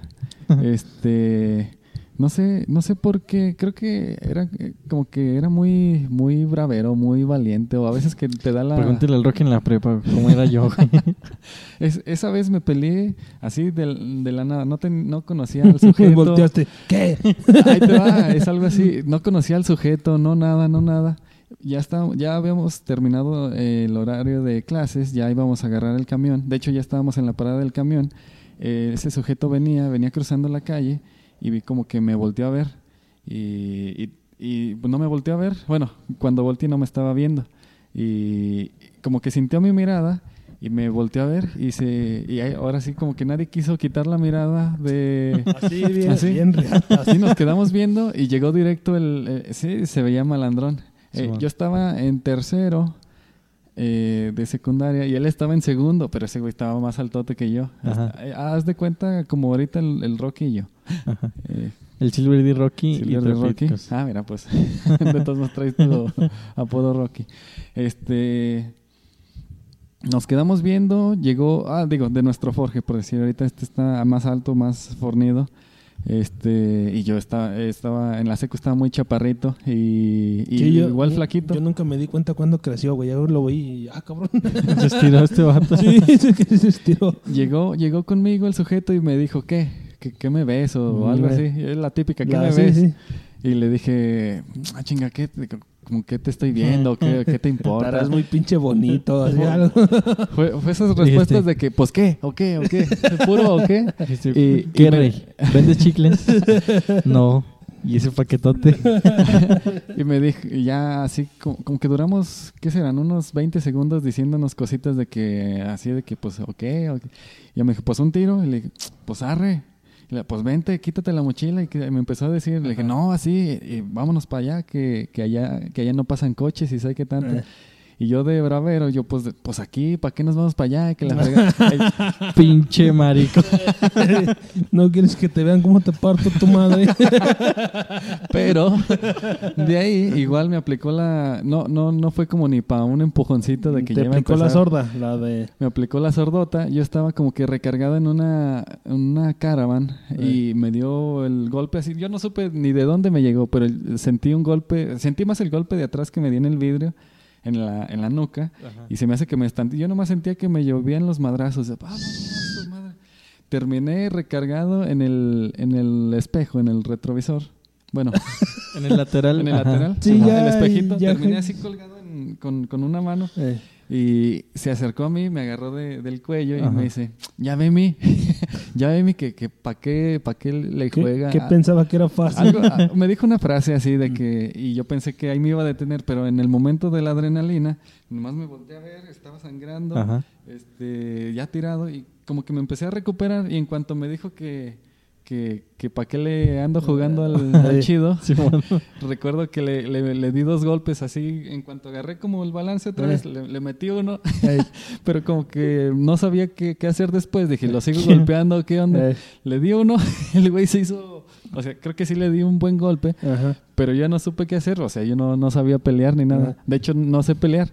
Speaker 3: este, no sé, no sé por qué, creo que era eh, como que era muy, muy bravero, muy valiente, o a veces que te da la...
Speaker 2: Pregúntale al Rock en la prepa cómo era yo. *laughs*
Speaker 3: Es- esa vez me peleé así de, de la nada, no, ten- no conocía al sujeto. *laughs*
Speaker 4: Volteaste. ¿Qué?
Speaker 3: Ahí te va, es algo así. No conocía al sujeto, no nada, no nada. Ya está, ya habíamos terminado eh, el horario de clases, ya íbamos a agarrar el camión. De hecho, ya estábamos en la parada del camión. Eh, ese sujeto venía, venía cruzando la calle y vi como que me volteó a ver. Y, y- y no me volteó a ver. Bueno, cuando volteé no me estaba viendo. Y como que sintió mi mirada y me volteó a ver y se y ahora sí como que nadie quiso quitar la mirada de *laughs*
Speaker 4: Así, bien,
Speaker 3: Así.
Speaker 4: bien reata.
Speaker 3: Así nos quedamos viendo y llegó directo el... eh, sí, se veía malandrón. Eh, yo estaba en tercero eh, de secundaria y él estaba en segundo, pero ese güey estaba más altote que yo. Hasta- eh, haz de cuenta como ahorita el, el Rocky y yo.
Speaker 2: El Silver D Rocky
Speaker 3: Silver
Speaker 2: y
Speaker 3: de Rocky. Ah, mira, pues. *laughs* de todos nos traes tu *laughs* apodo Rocky. Este. Nos quedamos viendo, llegó, ah, digo, de nuestro forje, por decir, ahorita este está más alto, más fornido. Este, y yo estaba, estaba en la seco, estaba muy chaparrito y, y
Speaker 4: Sí, yo-
Speaker 3: igual
Speaker 4: yo-
Speaker 3: flaquito.
Speaker 4: Yo nunca me di cuenta cuándo creció, güey. Yo lo vi y, ah, cabrón. *laughs*
Speaker 2: Se estiró este vato. *laughs*
Speaker 4: sí, se estiró.
Speaker 3: Llegó, llegó conmigo el sujeto y me dijo, ¿qué? ¿Qué, qué me ves? O, o algo así. Es la típica, ¿qué me
Speaker 4: sí,
Speaker 3: ves?
Speaker 4: sí.
Speaker 3: Y le dije, ah, chinga, ¿qué, como que te estoy viendo? ¿Qué, *laughs* qué te importa?
Speaker 4: Estarás muy pinche bonito. *laughs* así, algo.
Speaker 3: Fue, fue esas
Speaker 2: Y
Speaker 3: respuestas
Speaker 2: este-
Speaker 3: de que, pues, ¿qué? ¿O qué? ¿O qué? ¿Puro o qué? *laughs*
Speaker 2: Este,
Speaker 3: Y-
Speaker 2: ¿Qué,
Speaker 3: y me-
Speaker 2: rey? ¿Vendes chicles? no. ¿Y ese paquetote?
Speaker 3: Y me dijo, y ya así, como, como que duramos, ¿qué serán? Unos 20 segundos diciéndonos cositas de que, así de que, pues, ok. ok. Y yo me dijo, pues, un tiro. Y le dije, pues, arre. Pues, vente, quítate la mochila. Y que me empezó a decir, le dije, no, así, y vámonos para allá, que, que allá que allá no pasan coches y sabe qué tanto.
Speaker 4: Eh.
Speaker 3: Y yo de bravero, yo, pues, pues aquí, ¿para qué nos vamos para allá? Que la fregada. *laughs*
Speaker 2: Pinche marico. *laughs*
Speaker 4: no quieres que te vean cómo te parto tu madre. *laughs*
Speaker 3: Pero de ahí igual me aplicó la... No, no, no fue como ni para un empujoncito de que
Speaker 4: te
Speaker 3: ya
Speaker 4: aplicó la
Speaker 3: empezar.
Speaker 4: sorda, la de.
Speaker 3: Me aplicó la sordota. Yo estaba como que recargado en una, una caravan y me dio el golpe así. Yo no supe ni de dónde me llegó, pero sentí un golpe. Sentí más el golpe de atrás que me di en el vidrio, en la, en la nuca. Y se me hace que me están... Yo nomás sentía que me llovían los madrazos. De, "Ah, madrazos, madre". Terminé recargado en el, en el espejo, en el retrovisor. Bueno, *laughs*
Speaker 2: En el lateral.
Speaker 3: en el
Speaker 2: ajá.
Speaker 3: lateral.
Speaker 4: Sí,
Speaker 3: Ajá,
Speaker 4: ya,
Speaker 3: el espejito.
Speaker 4: ya
Speaker 3: terminé así colgado en- con, con una mano.
Speaker 4: eh,
Speaker 3: Y se acercó a mí, me agarró de- del cuello y me dice, ya ve mi, *laughs* ya ve mi que, que pa' qué, pa' qué le
Speaker 4: ¿Qué,
Speaker 3: juega.
Speaker 4: qué
Speaker 3: Ah,
Speaker 4: pensaba que era fácil?
Speaker 3: algo- ah, *laughs* me dijo una frase así de que, y yo pensé que ahí me iba a detener, pero en el momento de la adrenalina, nomás me volteé a ver, estaba sangrando,
Speaker 2: Ajá.
Speaker 3: este, ya tirado, y como que me empecé a recuperar, y en cuanto me dijo que, que, que pa' qué le ando jugando al, *laughs* al chido,
Speaker 2: Simón. *laughs*
Speaker 3: recuerdo que le, le- le di dos golpes así, en cuanto agarré como el balance otra
Speaker 4: Eh.
Speaker 3: vez, le, le metí uno,
Speaker 4: Eh, *laughs*
Speaker 3: pero como que no sabía qué, qué hacer después. Dije, ¿lo sigo golpeando? ¿Qué onda?
Speaker 4: eh,
Speaker 3: Le di uno, el güey se hizo... O sea, creo que sí le di un buen golpe,
Speaker 4: ajá.
Speaker 3: pero yo no supe qué hacer. O sea, yo no, no sabía pelear ni nada.
Speaker 4: Ah.
Speaker 3: De hecho, no sé pelear.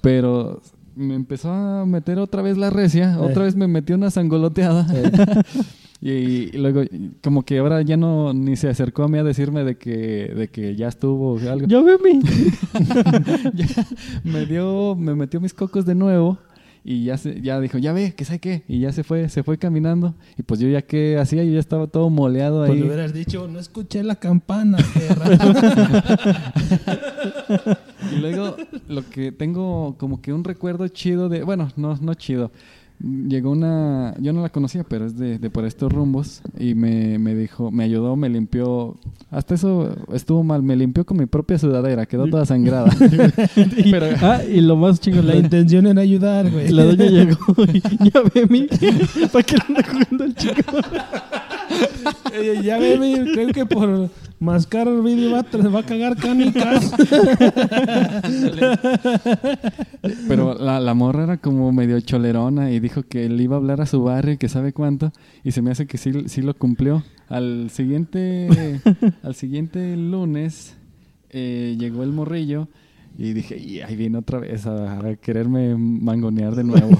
Speaker 3: Pero me empezó a meter otra vez la recia. Otra
Speaker 4: Eh.
Speaker 3: vez me metió una sangoloteada. Y, y luego, como que ahora ya no ni se acercó a mí a decirme de que, de que ya estuvo o algo.
Speaker 2: Ya ve mi. *laughs*
Speaker 3: Ya me dio, me metió mis cocos de nuevo Y ya se, ya dijo, ya ve, que sé qué. Y ya se fue, se fue caminando. Y pues yo ya que hacía, yo ya estaba todo moleado
Speaker 4: Pues
Speaker 3: ahí.
Speaker 4: le hubieras dicho, no escuché la campana, perra. *laughs*
Speaker 3: Y luego lo que tengo como que un recuerdo chido de, bueno, no, no chido. Llegó una, yo no la conocía, pero es de, de por estos rumbos y me, me dijo, me ayudó, me limpió, hasta eso estuvo mal, me limpió con mi propia sudadera, quedó toda sangrada. *laughs* pero,
Speaker 2: Ah, y lo más chingón,
Speaker 4: la intención era ayudar, güey.
Speaker 2: la doña llegó *laughs* y ya ve mi. *laughs* ¿Para qué anda jugando el chico?
Speaker 4: Ya ve, güey, creo que por mascar vídeo va, va a cagar canicas. *laughs*
Speaker 3: pero la, la morra era como medio cholerona y dijo que él iba a hablar a su barrio y que sabe cuánto y se me hace que sí, sí lo cumplió. Al siguiente, al siguiente lunes eh, llegó el morrillo y dije, y ahí viene otra vez a, quererme mangonear de nuevo.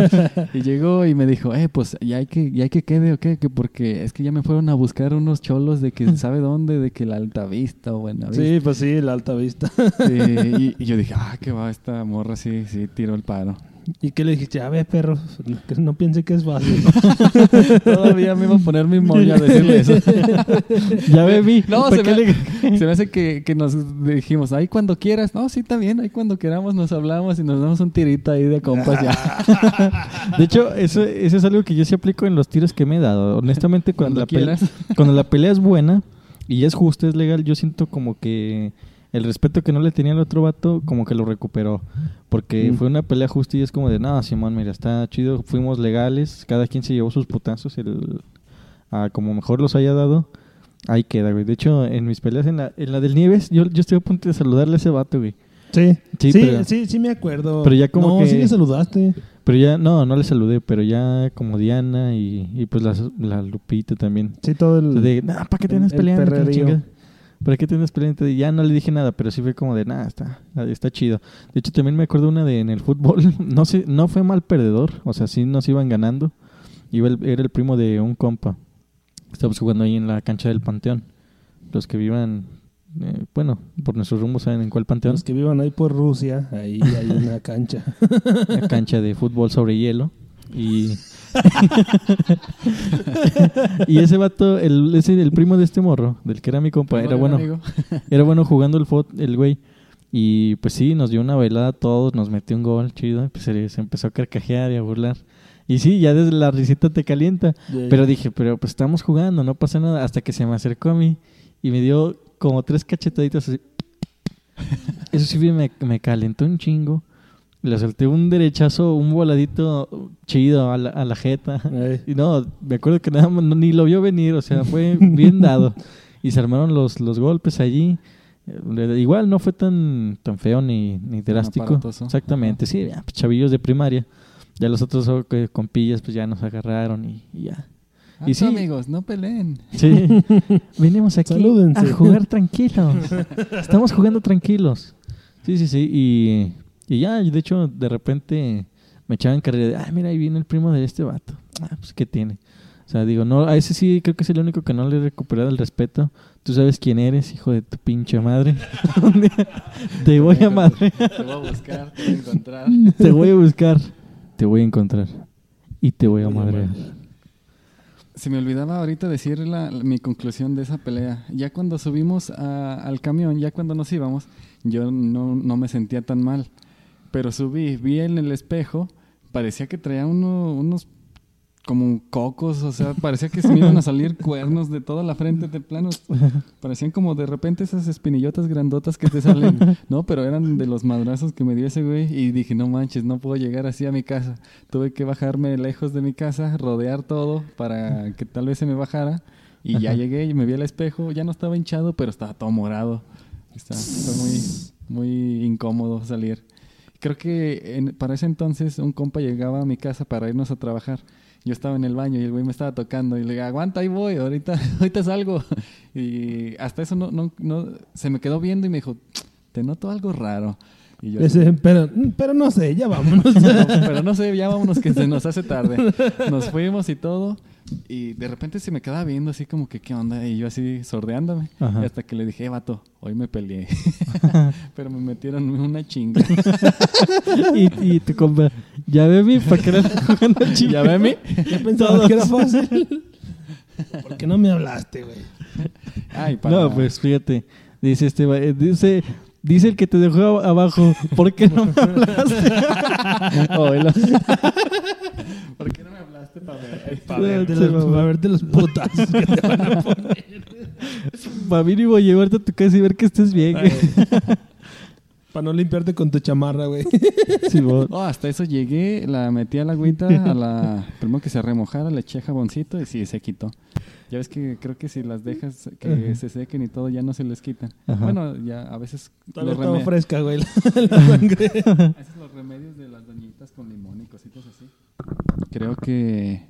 Speaker 3: *laughs* y llegó y me dijo, eh, pues ya hay que, ya hay que quede o qué, que porque es que ya me fueron a buscar unos cholos de que *laughs* sabe dónde, de que la alta vista o buena vista.
Speaker 4: Sí, pues sí, la alta vista.
Speaker 3: Sí, y, y yo *laughs* dije, ah, que va, esta morra sí, sí, tiró el paro.
Speaker 4: ¿Y qué le dijiste? A ver, perro, *laughs* no piense que es fácil. *laughs*
Speaker 3: Todavía me iba a poner mi moño a decirle eso. *laughs*
Speaker 2: Ya ve mi.
Speaker 3: No,
Speaker 2: ¿Para
Speaker 3: se me,
Speaker 2: le-
Speaker 3: se me hace que, que nos dijimos, ahí cuando quieras. No, sí, también, ahí cuando queramos nos hablamos y nos damos un tirito ahí de compas ya.
Speaker 2: De hecho, eso, eso es algo que yo sí aplico en los tiros que me he dado. Honestamente, cuando,
Speaker 3: Cuando
Speaker 2: la, pelea, cuando la pelea es buena y es justa, es legal, yo siento como que el respeto que no le tenía al otro vato, como que lo recuperó. Porque
Speaker 3: Mm.
Speaker 2: fue una pelea justa y es como de, no, Simón, mira, está chido, fuimos legales, cada quien se llevó sus putazos, el, a como mejor los haya dado. Ahí queda, güey. De hecho, en mis peleas, en la, en la del Nieves, yo, yo estoy a punto de saludarle a ese vato, güey.
Speaker 4: Sí,
Speaker 2: Sí,
Speaker 4: sí,
Speaker 2: pero-
Speaker 4: sí, sí me acuerdo.
Speaker 2: pero ya como
Speaker 4: no,
Speaker 2: que-
Speaker 4: sí le saludaste.
Speaker 2: Pero ya, no, no le saludé, pero ya como Diana y, y pues la, la Lupita también.
Speaker 4: Sí, todo el...
Speaker 2: De, nah, ¿para qué
Speaker 4: el- el
Speaker 2: peleando? ¿Para qué te andas peleando? Y ya no le dije nada, pero sí fue como de, nada, está, está chido. De hecho, también me acuerdo una de en el fútbol, *laughs* no sé, no fue mal perdedor, o sea, sí nos iban ganando. Iba el- era el primo de un compa. Estábamos jugando ahí en la cancha del Panteón. Los que vivan, eh, bueno, por nuestros rumbos saben en cuál Panteón.
Speaker 4: Los que vivan ahí por Rusia, ahí hay una cancha. *laughs*
Speaker 2: Una cancha de fútbol sobre hielo. Y. *laughs* *laughs* y ese vato, el, ese, el primo de este morro, del que era mi compa, era bueno,
Speaker 3: amigo. *laughs*
Speaker 2: era bueno jugando el fut, el güey. Y pues sí, nos dio una bailada a todos, nos metió un gol chido, y pues se, se empezó a carcajear y a burlar. Y sí, ya desde la risita te calienta. Pero dije, pero pues estamos jugando, no pasa nada. Hasta que se me acercó a mí y me dio como tres cachetaditas así. *laughs* Eso sí me, me calentó un chingo. Le solté un derechazo, un voladito chido a la, a la jeta. Y no, me acuerdo que nada más no- ni lo vio venir, o sea, fue bien dado. Y se armaron los, los golpes allí. Eh, Igual no fue tan, tan feo ni, ni drástico. Exactamente, sí, ya, pues, chavillos de primaria. Ya los otros oh, que compillas pues ya nos agarraron y, y ya.
Speaker 3: Y
Speaker 2: Y sí.
Speaker 3: amigos, no peleen.
Speaker 2: Sí. *laughs* Venimos aquí
Speaker 4: Salúdense.
Speaker 2: a jugar tranquilos. Estamos jugando tranquilos. Sí, sí, sí. Y, y ya, de hecho, de repente me echaban carrera de, ah, mira, ahí viene el primo de este vato. Ah, pues, ¿qué tiene? O sea, digo, no, a ese sí creo que es el único que no le he recuperado el respeto. Tú sabes quién eres, hijo de tu pinche madre. *laughs* Te voy a madre.
Speaker 3: Te voy a buscar, te voy a encontrar. *laughs*
Speaker 2: Te voy a buscar. Te voy a encontrar. Y te voy a madrear.
Speaker 3: Se me olvidaba ahorita decir la- mi conclusión de esa pelea. Ya cuando subimos a- al camión, ya cuando nos íbamos, yo no, no me sentía tan mal. Pero subí, vi en el espejo, parecía que traía uno- unos como cocos, o sea, parecía que se me iban a salir *laughs* cuernos de toda la frente de plano. Parecían como de repente esas espinillotas grandotas que te salen. *laughs* No, pero eran de los madrazos que me dio ese güey. Y dije, no manches, no puedo llegar así a mi casa. Tuve que bajarme lejos de mi casa, rodear todo para que tal vez se me bajara. Y ya llegué y me vi al espejo. Ya no estaba hinchado, pero estaba todo morado. Está, fue muy, muy incómodo salir. Creo que en- para ese entonces un compa llegaba a mi casa para irnos a trabajar. Yo estaba en el baño y el güey me estaba tocando y le dije, aguanta, ahí voy, ahorita, *laughs* ahorita salgo. Y hasta eso no, no, no, se me quedó viendo y me dijo, te noto algo raro. Y yo,
Speaker 4: Ese, pero, pero no sé, ya vámonos. *laughs*
Speaker 3: "No, pero no sé, ya vámonos que se nos hace tarde. Nos fuimos y todo. Y de repente se me quedaba viendo así como que, ¿qué onda? Y yo así sordeándome.
Speaker 2: Ajá.
Speaker 3: Y hasta que le dije, eh, vato, hoy me peleé. *laughs* *laughs* pero me metieron una chinga. *laughs*
Speaker 2: y, y tu compa, Ya ve mi, ¿para qué era al chile?
Speaker 3: ¿Ya ve mi?
Speaker 4: Yo pensaba que era fácil. ¿Por qué no me hablaste, güey?
Speaker 3: Ay, para...
Speaker 2: No, pues fíjate. Dice este, eh, dice, dice el que te dejó abajo. ¿Por qué no me hablaste? *laughs*
Speaker 3: Oílo. ¿Por qué no me hablaste para ver? *laughs*
Speaker 4: Para verte los, pa' verte los putazos que te van a poner. *laughs*
Speaker 2: Para mínimo llevarte a tu casa y ver que estés bien. güey.
Speaker 4: Para no limpiarte con tu chamarra, güey.
Speaker 3: Oh, hasta eso llegué, la metí a la agüita, a la... primero que se remojara, le eché jaboncito y sí, se quitó. Ya ves que creo que si las dejas que se sequen y todo, ya no se les quitan.
Speaker 2: Ajá.
Speaker 3: Bueno, ya a veces...
Speaker 4: Todavía
Speaker 3: los reme-
Speaker 4: fresca, güey, la, *laughs* la sangre.
Speaker 3: veces los remedios de las doñitas con limón y cositas así. Creo que,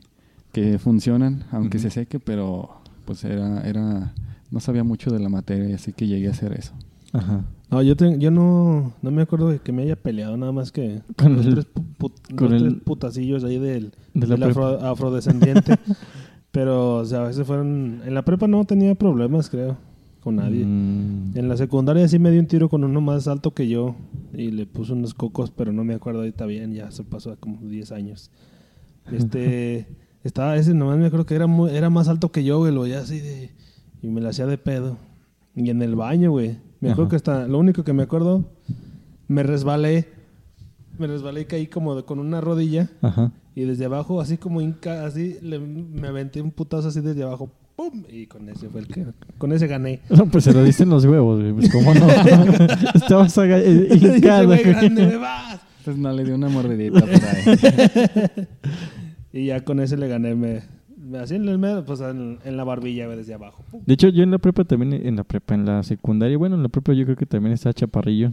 Speaker 3: que funcionan, aunque se seque, pero pues era, era... No sabía mucho de la materia, así que llegué a hacer eso.
Speaker 2: Ajá.
Speaker 4: No, yo, te- yo no, no me acuerdo de que me haya peleado nada más que
Speaker 2: Con
Speaker 4: dos,
Speaker 2: el-
Speaker 4: tres, pu- put-
Speaker 2: con el-
Speaker 4: tres putacillos ahí del,
Speaker 2: De
Speaker 4: del afro- afrodescendiente. *laughs* Pero, o sea, a veces fueron... En la prepa no tenía problemas, creo, con nadie.
Speaker 2: Mm.
Speaker 4: En la secundaria sí me dio un tiro con uno más alto que yo y le puso unos cocos, pero no me acuerdo ahorita bien, ya se pasó como 10 años. Este, *laughs* estaba ese, nomás me acuerdo que era, muy- era más alto que yo, güey, lo veía así de... Y me la hacía de pedo. Y en el baño, güey. Me acuerdo
Speaker 2: Ajá.
Speaker 4: que hasta, lo único que me acuerdo, me resbalé. Me resbalé y caí como de- con una rodilla.
Speaker 2: Ajá.
Speaker 4: Y desde abajo, así como inca, así, le- me aventé un putazo así desde abajo. ¡Pum! Y con ese fue el que... Con ese gané.
Speaker 2: No, pues se lo diste en los huevos, güey. Pues cómo no. *laughs* Estabas aga- eh, hincado,
Speaker 4: güey grande, me vas.
Speaker 3: Entonces no le dio una mordidita por ahí. *laughs*
Speaker 4: Y ya con ese le gané, me, me así en el medio, pues en, en la barbilla, güey, desde abajo. ¡Pum!
Speaker 2: De hecho, yo en la prepa también, en la prepa, en la secundaria, bueno, en la prepa yo creo que también estaba chaparrillo.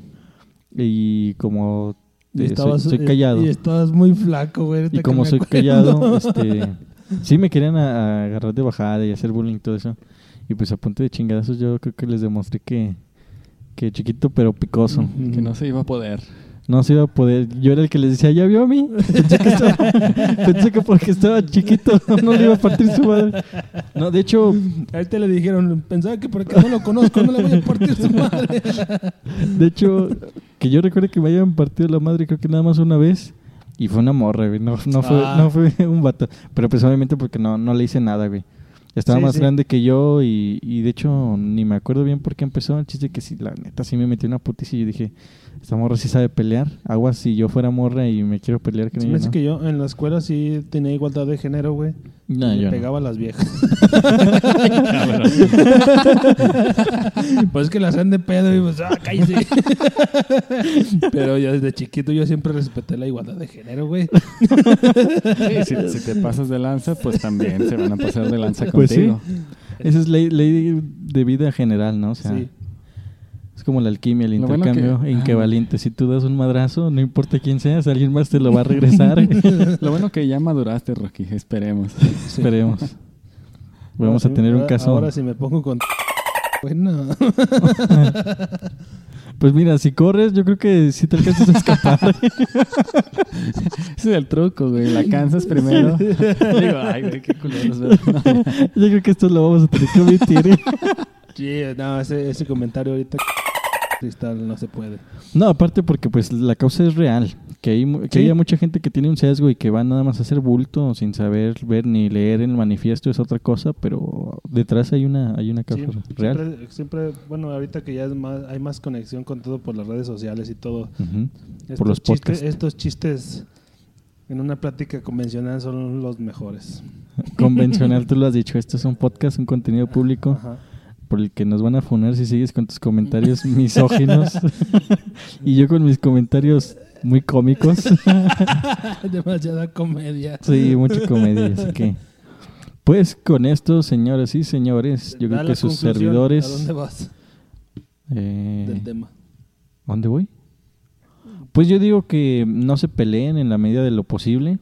Speaker 2: Y como
Speaker 4: Y estabas,
Speaker 2: soy, soy
Speaker 4: eh,
Speaker 2: callado.
Speaker 4: Y estabas muy flaco, güey.
Speaker 2: Y como soy
Speaker 4: acuerdo.
Speaker 2: callado, *laughs* este, sí me querían a- a agarrar de bajada y hacer bullying y todo eso. Y pues a punto de chingadazos yo creo que les demostré que, que chiquito pero picoso.
Speaker 3: Que no se iba a poder.
Speaker 2: No se iba a poder. Yo era el que les decía, ¿ya vio a mí? *laughs* Pensé que, estaba- *laughs* pensé que porque estaba chiquito no le iba a partir su madre. No, de hecho,
Speaker 4: Ahorita le dijeron, pensaba que porque no lo conozco no le voy a partir su madre.
Speaker 2: de hecho, que yo recuerde que me hayan partido la madre creo que nada más una vez. Y fue una morra, güey. No, no, fue,
Speaker 4: Ah.
Speaker 2: no fue *laughs* un vato. Pero pues obviamente porque no, no le hice nada, güey. Estaba
Speaker 4: Sí,
Speaker 2: más
Speaker 4: sí.
Speaker 2: grande que yo y, y de hecho ni me acuerdo bien por qué empezó. El chiste que sí, la neta sí me metí una putiza y yo dije, esta morra sí sabe pelear. Aguas si yo fuera morra y me quiero pelear ella,
Speaker 4: me
Speaker 2: ¿no?
Speaker 4: que yo en la escuela sí tenía igualdad de género, güey.
Speaker 2: No,
Speaker 4: y pegaba a las viejas. *laughs* *laughs* pues es que las hacen de pedo y pues, ah, cállese. *laughs* Pero yo desde chiquito yo siempre respeté la igualdad de género, güey.
Speaker 3: Sí, si, si te pasas de lanza, pues también se van a pasar de lanza
Speaker 2: Pues sí.
Speaker 3: contigo.
Speaker 2: Esa es ley, ley de vida general, ¿no? O sea,
Speaker 4: Sí.
Speaker 2: Es como la alquimia, el
Speaker 3: Lo bueno
Speaker 2: intercambio
Speaker 3: que-
Speaker 2: inquivalente. Si tú das un madrazo, no importa quién seas, alguien más te lo va a regresar. *laughs*
Speaker 3: Lo bueno que ya maduraste, Rocky, esperemos.
Speaker 2: Esperemos. Vamos a
Speaker 4: Ahora
Speaker 2: tener un caso.
Speaker 4: Ahora si me pongo con... Bueno. *laughs*
Speaker 2: Pues mira, si corres, yo creo que sí te alcanzas a escapar. *laughs*
Speaker 3: Ese es el truco, güey. La cansas primero. Digo, ay, güey, qué
Speaker 2: yo creo que esto lo vamos a tener que omitir.
Speaker 4: Sí, no, ese, ese comentario ahorita... Cristal no se puede.
Speaker 2: No, aparte porque pues la causa es real. Que, hay, que
Speaker 4: Sí.
Speaker 2: haya mucha gente que tiene un sesgo y que va nada más a hacer bulto sin saber ver ni leer el manifiesto es otra cosa, pero detrás hay una hay una causa
Speaker 4: Sí,
Speaker 2: real.
Speaker 4: Siempre, siempre, bueno, ahorita que ya es más, hay más conexión con todo por las redes sociales y todo. Estos
Speaker 2: Por los
Speaker 4: chistes,
Speaker 2: podcasts.
Speaker 4: estos chistes en una plática convencional son los mejores. *laughs*
Speaker 2: Convencional, tú lo has dicho. Esto es un podcast, un contenido público
Speaker 4: Ajá.
Speaker 2: Por el que nos van a funar si sigues con tus comentarios *laughs* misóginos *laughs* y yo con mis comentarios muy cómicos. *laughs*
Speaker 4: Demasiada comedia.
Speaker 2: Sí, mucha comedia, así que... Pues con esto, señoras y señores, yo creo que sus servidores...
Speaker 4: ¿A dónde vas
Speaker 2: eh,
Speaker 4: del tema?
Speaker 2: ¿A dónde voy? Pues yo digo que no se peleen en la medida de lo posible.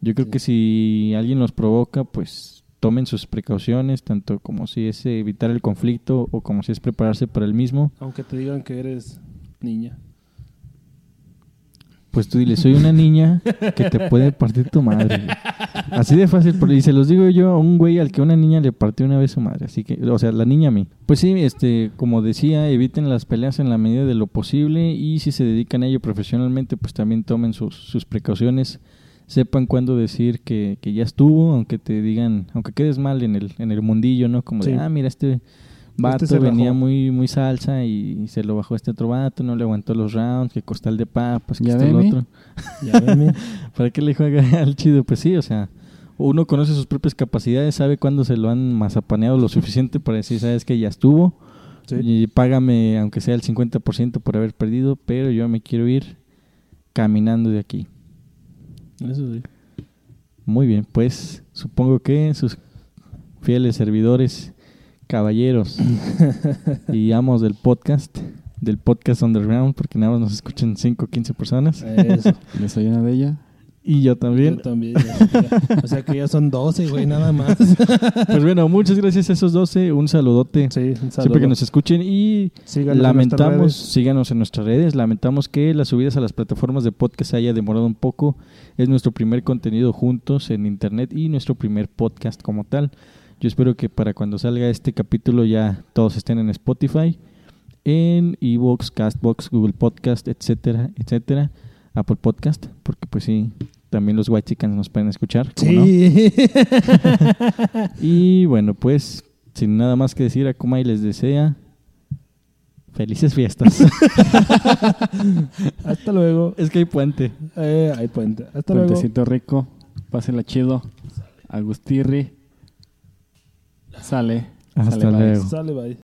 Speaker 2: Yo creo
Speaker 4: Sí.
Speaker 2: que si alguien los provoca, pues tomen sus precauciones, tanto como si es evitar el conflicto o como si es prepararse para el mismo.
Speaker 4: Aunque te digan que eres niña.
Speaker 2: pues tú dile, soy una niña que te puede partir tu madre. Así de fácil, porque- y se los digo yo a un güey al que una niña le partió una vez su madre, así que, o sea, la niña a mí. Pues sí, este, como decía, eviten las peleas en la medida de lo posible y si se dedican a ello profesionalmente, pues también tomen sus, sus precauciones, sepan cuándo decir que, que ya estuvo, aunque te digan, aunque quedes mal en el, en el mundillo, ¿no? Como
Speaker 4: Sí.
Speaker 2: de, ah, mira, este vato
Speaker 4: se
Speaker 2: venía muy muy salsa y se lo bajó este otro vato, no le aguantó los rounds, que costal de papas, que lo
Speaker 3: veme.
Speaker 2: otro. *laughs*
Speaker 4: Ya *laughs*
Speaker 2: ¿Para qué le juega *laughs* al chido? Pues sí, o sea, uno conoce sus propias capacidades, sabe cuándo se lo han mazapaneado lo suficiente para decir, sabes que ya estuvo,
Speaker 4: Sí.
Speaker 2: y págame aunque sea el 50% por haber perdido, pero yo me quiero ir caminando de aquí.
Speaker 4: Eso sí.
Speaker 2: Muy bien, pues supongo que sus fieles servidores, caballeros *laughs* y amos del podcast, del podcast Underground, porque nada más nos escuchan 5 o 15 personas,
Speaker 4: Eso. *laughs*
Speaker 3: Yo soy una de ellas.
Speaker 2: Y yo también.
Speaker 4: Yo también. O sea, que ya- o sea que ya son 12, güey, nada más. *laughs*
Speaker 2: Pues bueno, muchas gracias a esos 12, un saludote.
Speaker 4: Sí, un saludo.
Speaker 2: Siempre que nos escuchen y
Speaker 4: Síganos
Speaker 2: lamentamos, síganos en nuestras redes, lamentamos que las subidas a las plataformas de podcast haya demorado un poco. Es nuestro primer contenido juntos en internet y nuestro primer podcast como tal. Yo espero que para cuando salga este capítulo ya todos estén en Spotify, en Evox, Castbox, Google Podcast, etcétera, etcétera, Apple Podcast, porque pues sí, también los White Chickens nos pueden escuchar. ¿cómo no?
Speaker 4: Sí. *laughs* *laughs*
Speaker 2: Y bueno, pues sin nada más que decir, Akumai les desea felices fiestas. *laughs*
Speaker 4: Hasta luego.
Speaker 2: es que hay puente.
Speaker 4: Eh, hay puente. Hasta luego.
Speaker 3: Puentecito rico. Pásela chido. Agustirri. Sale.
Speaker 2: Hasta
Speaker 3: Sale, bye.
Speaker 2: luego.
Speaker 4: Sale, bye.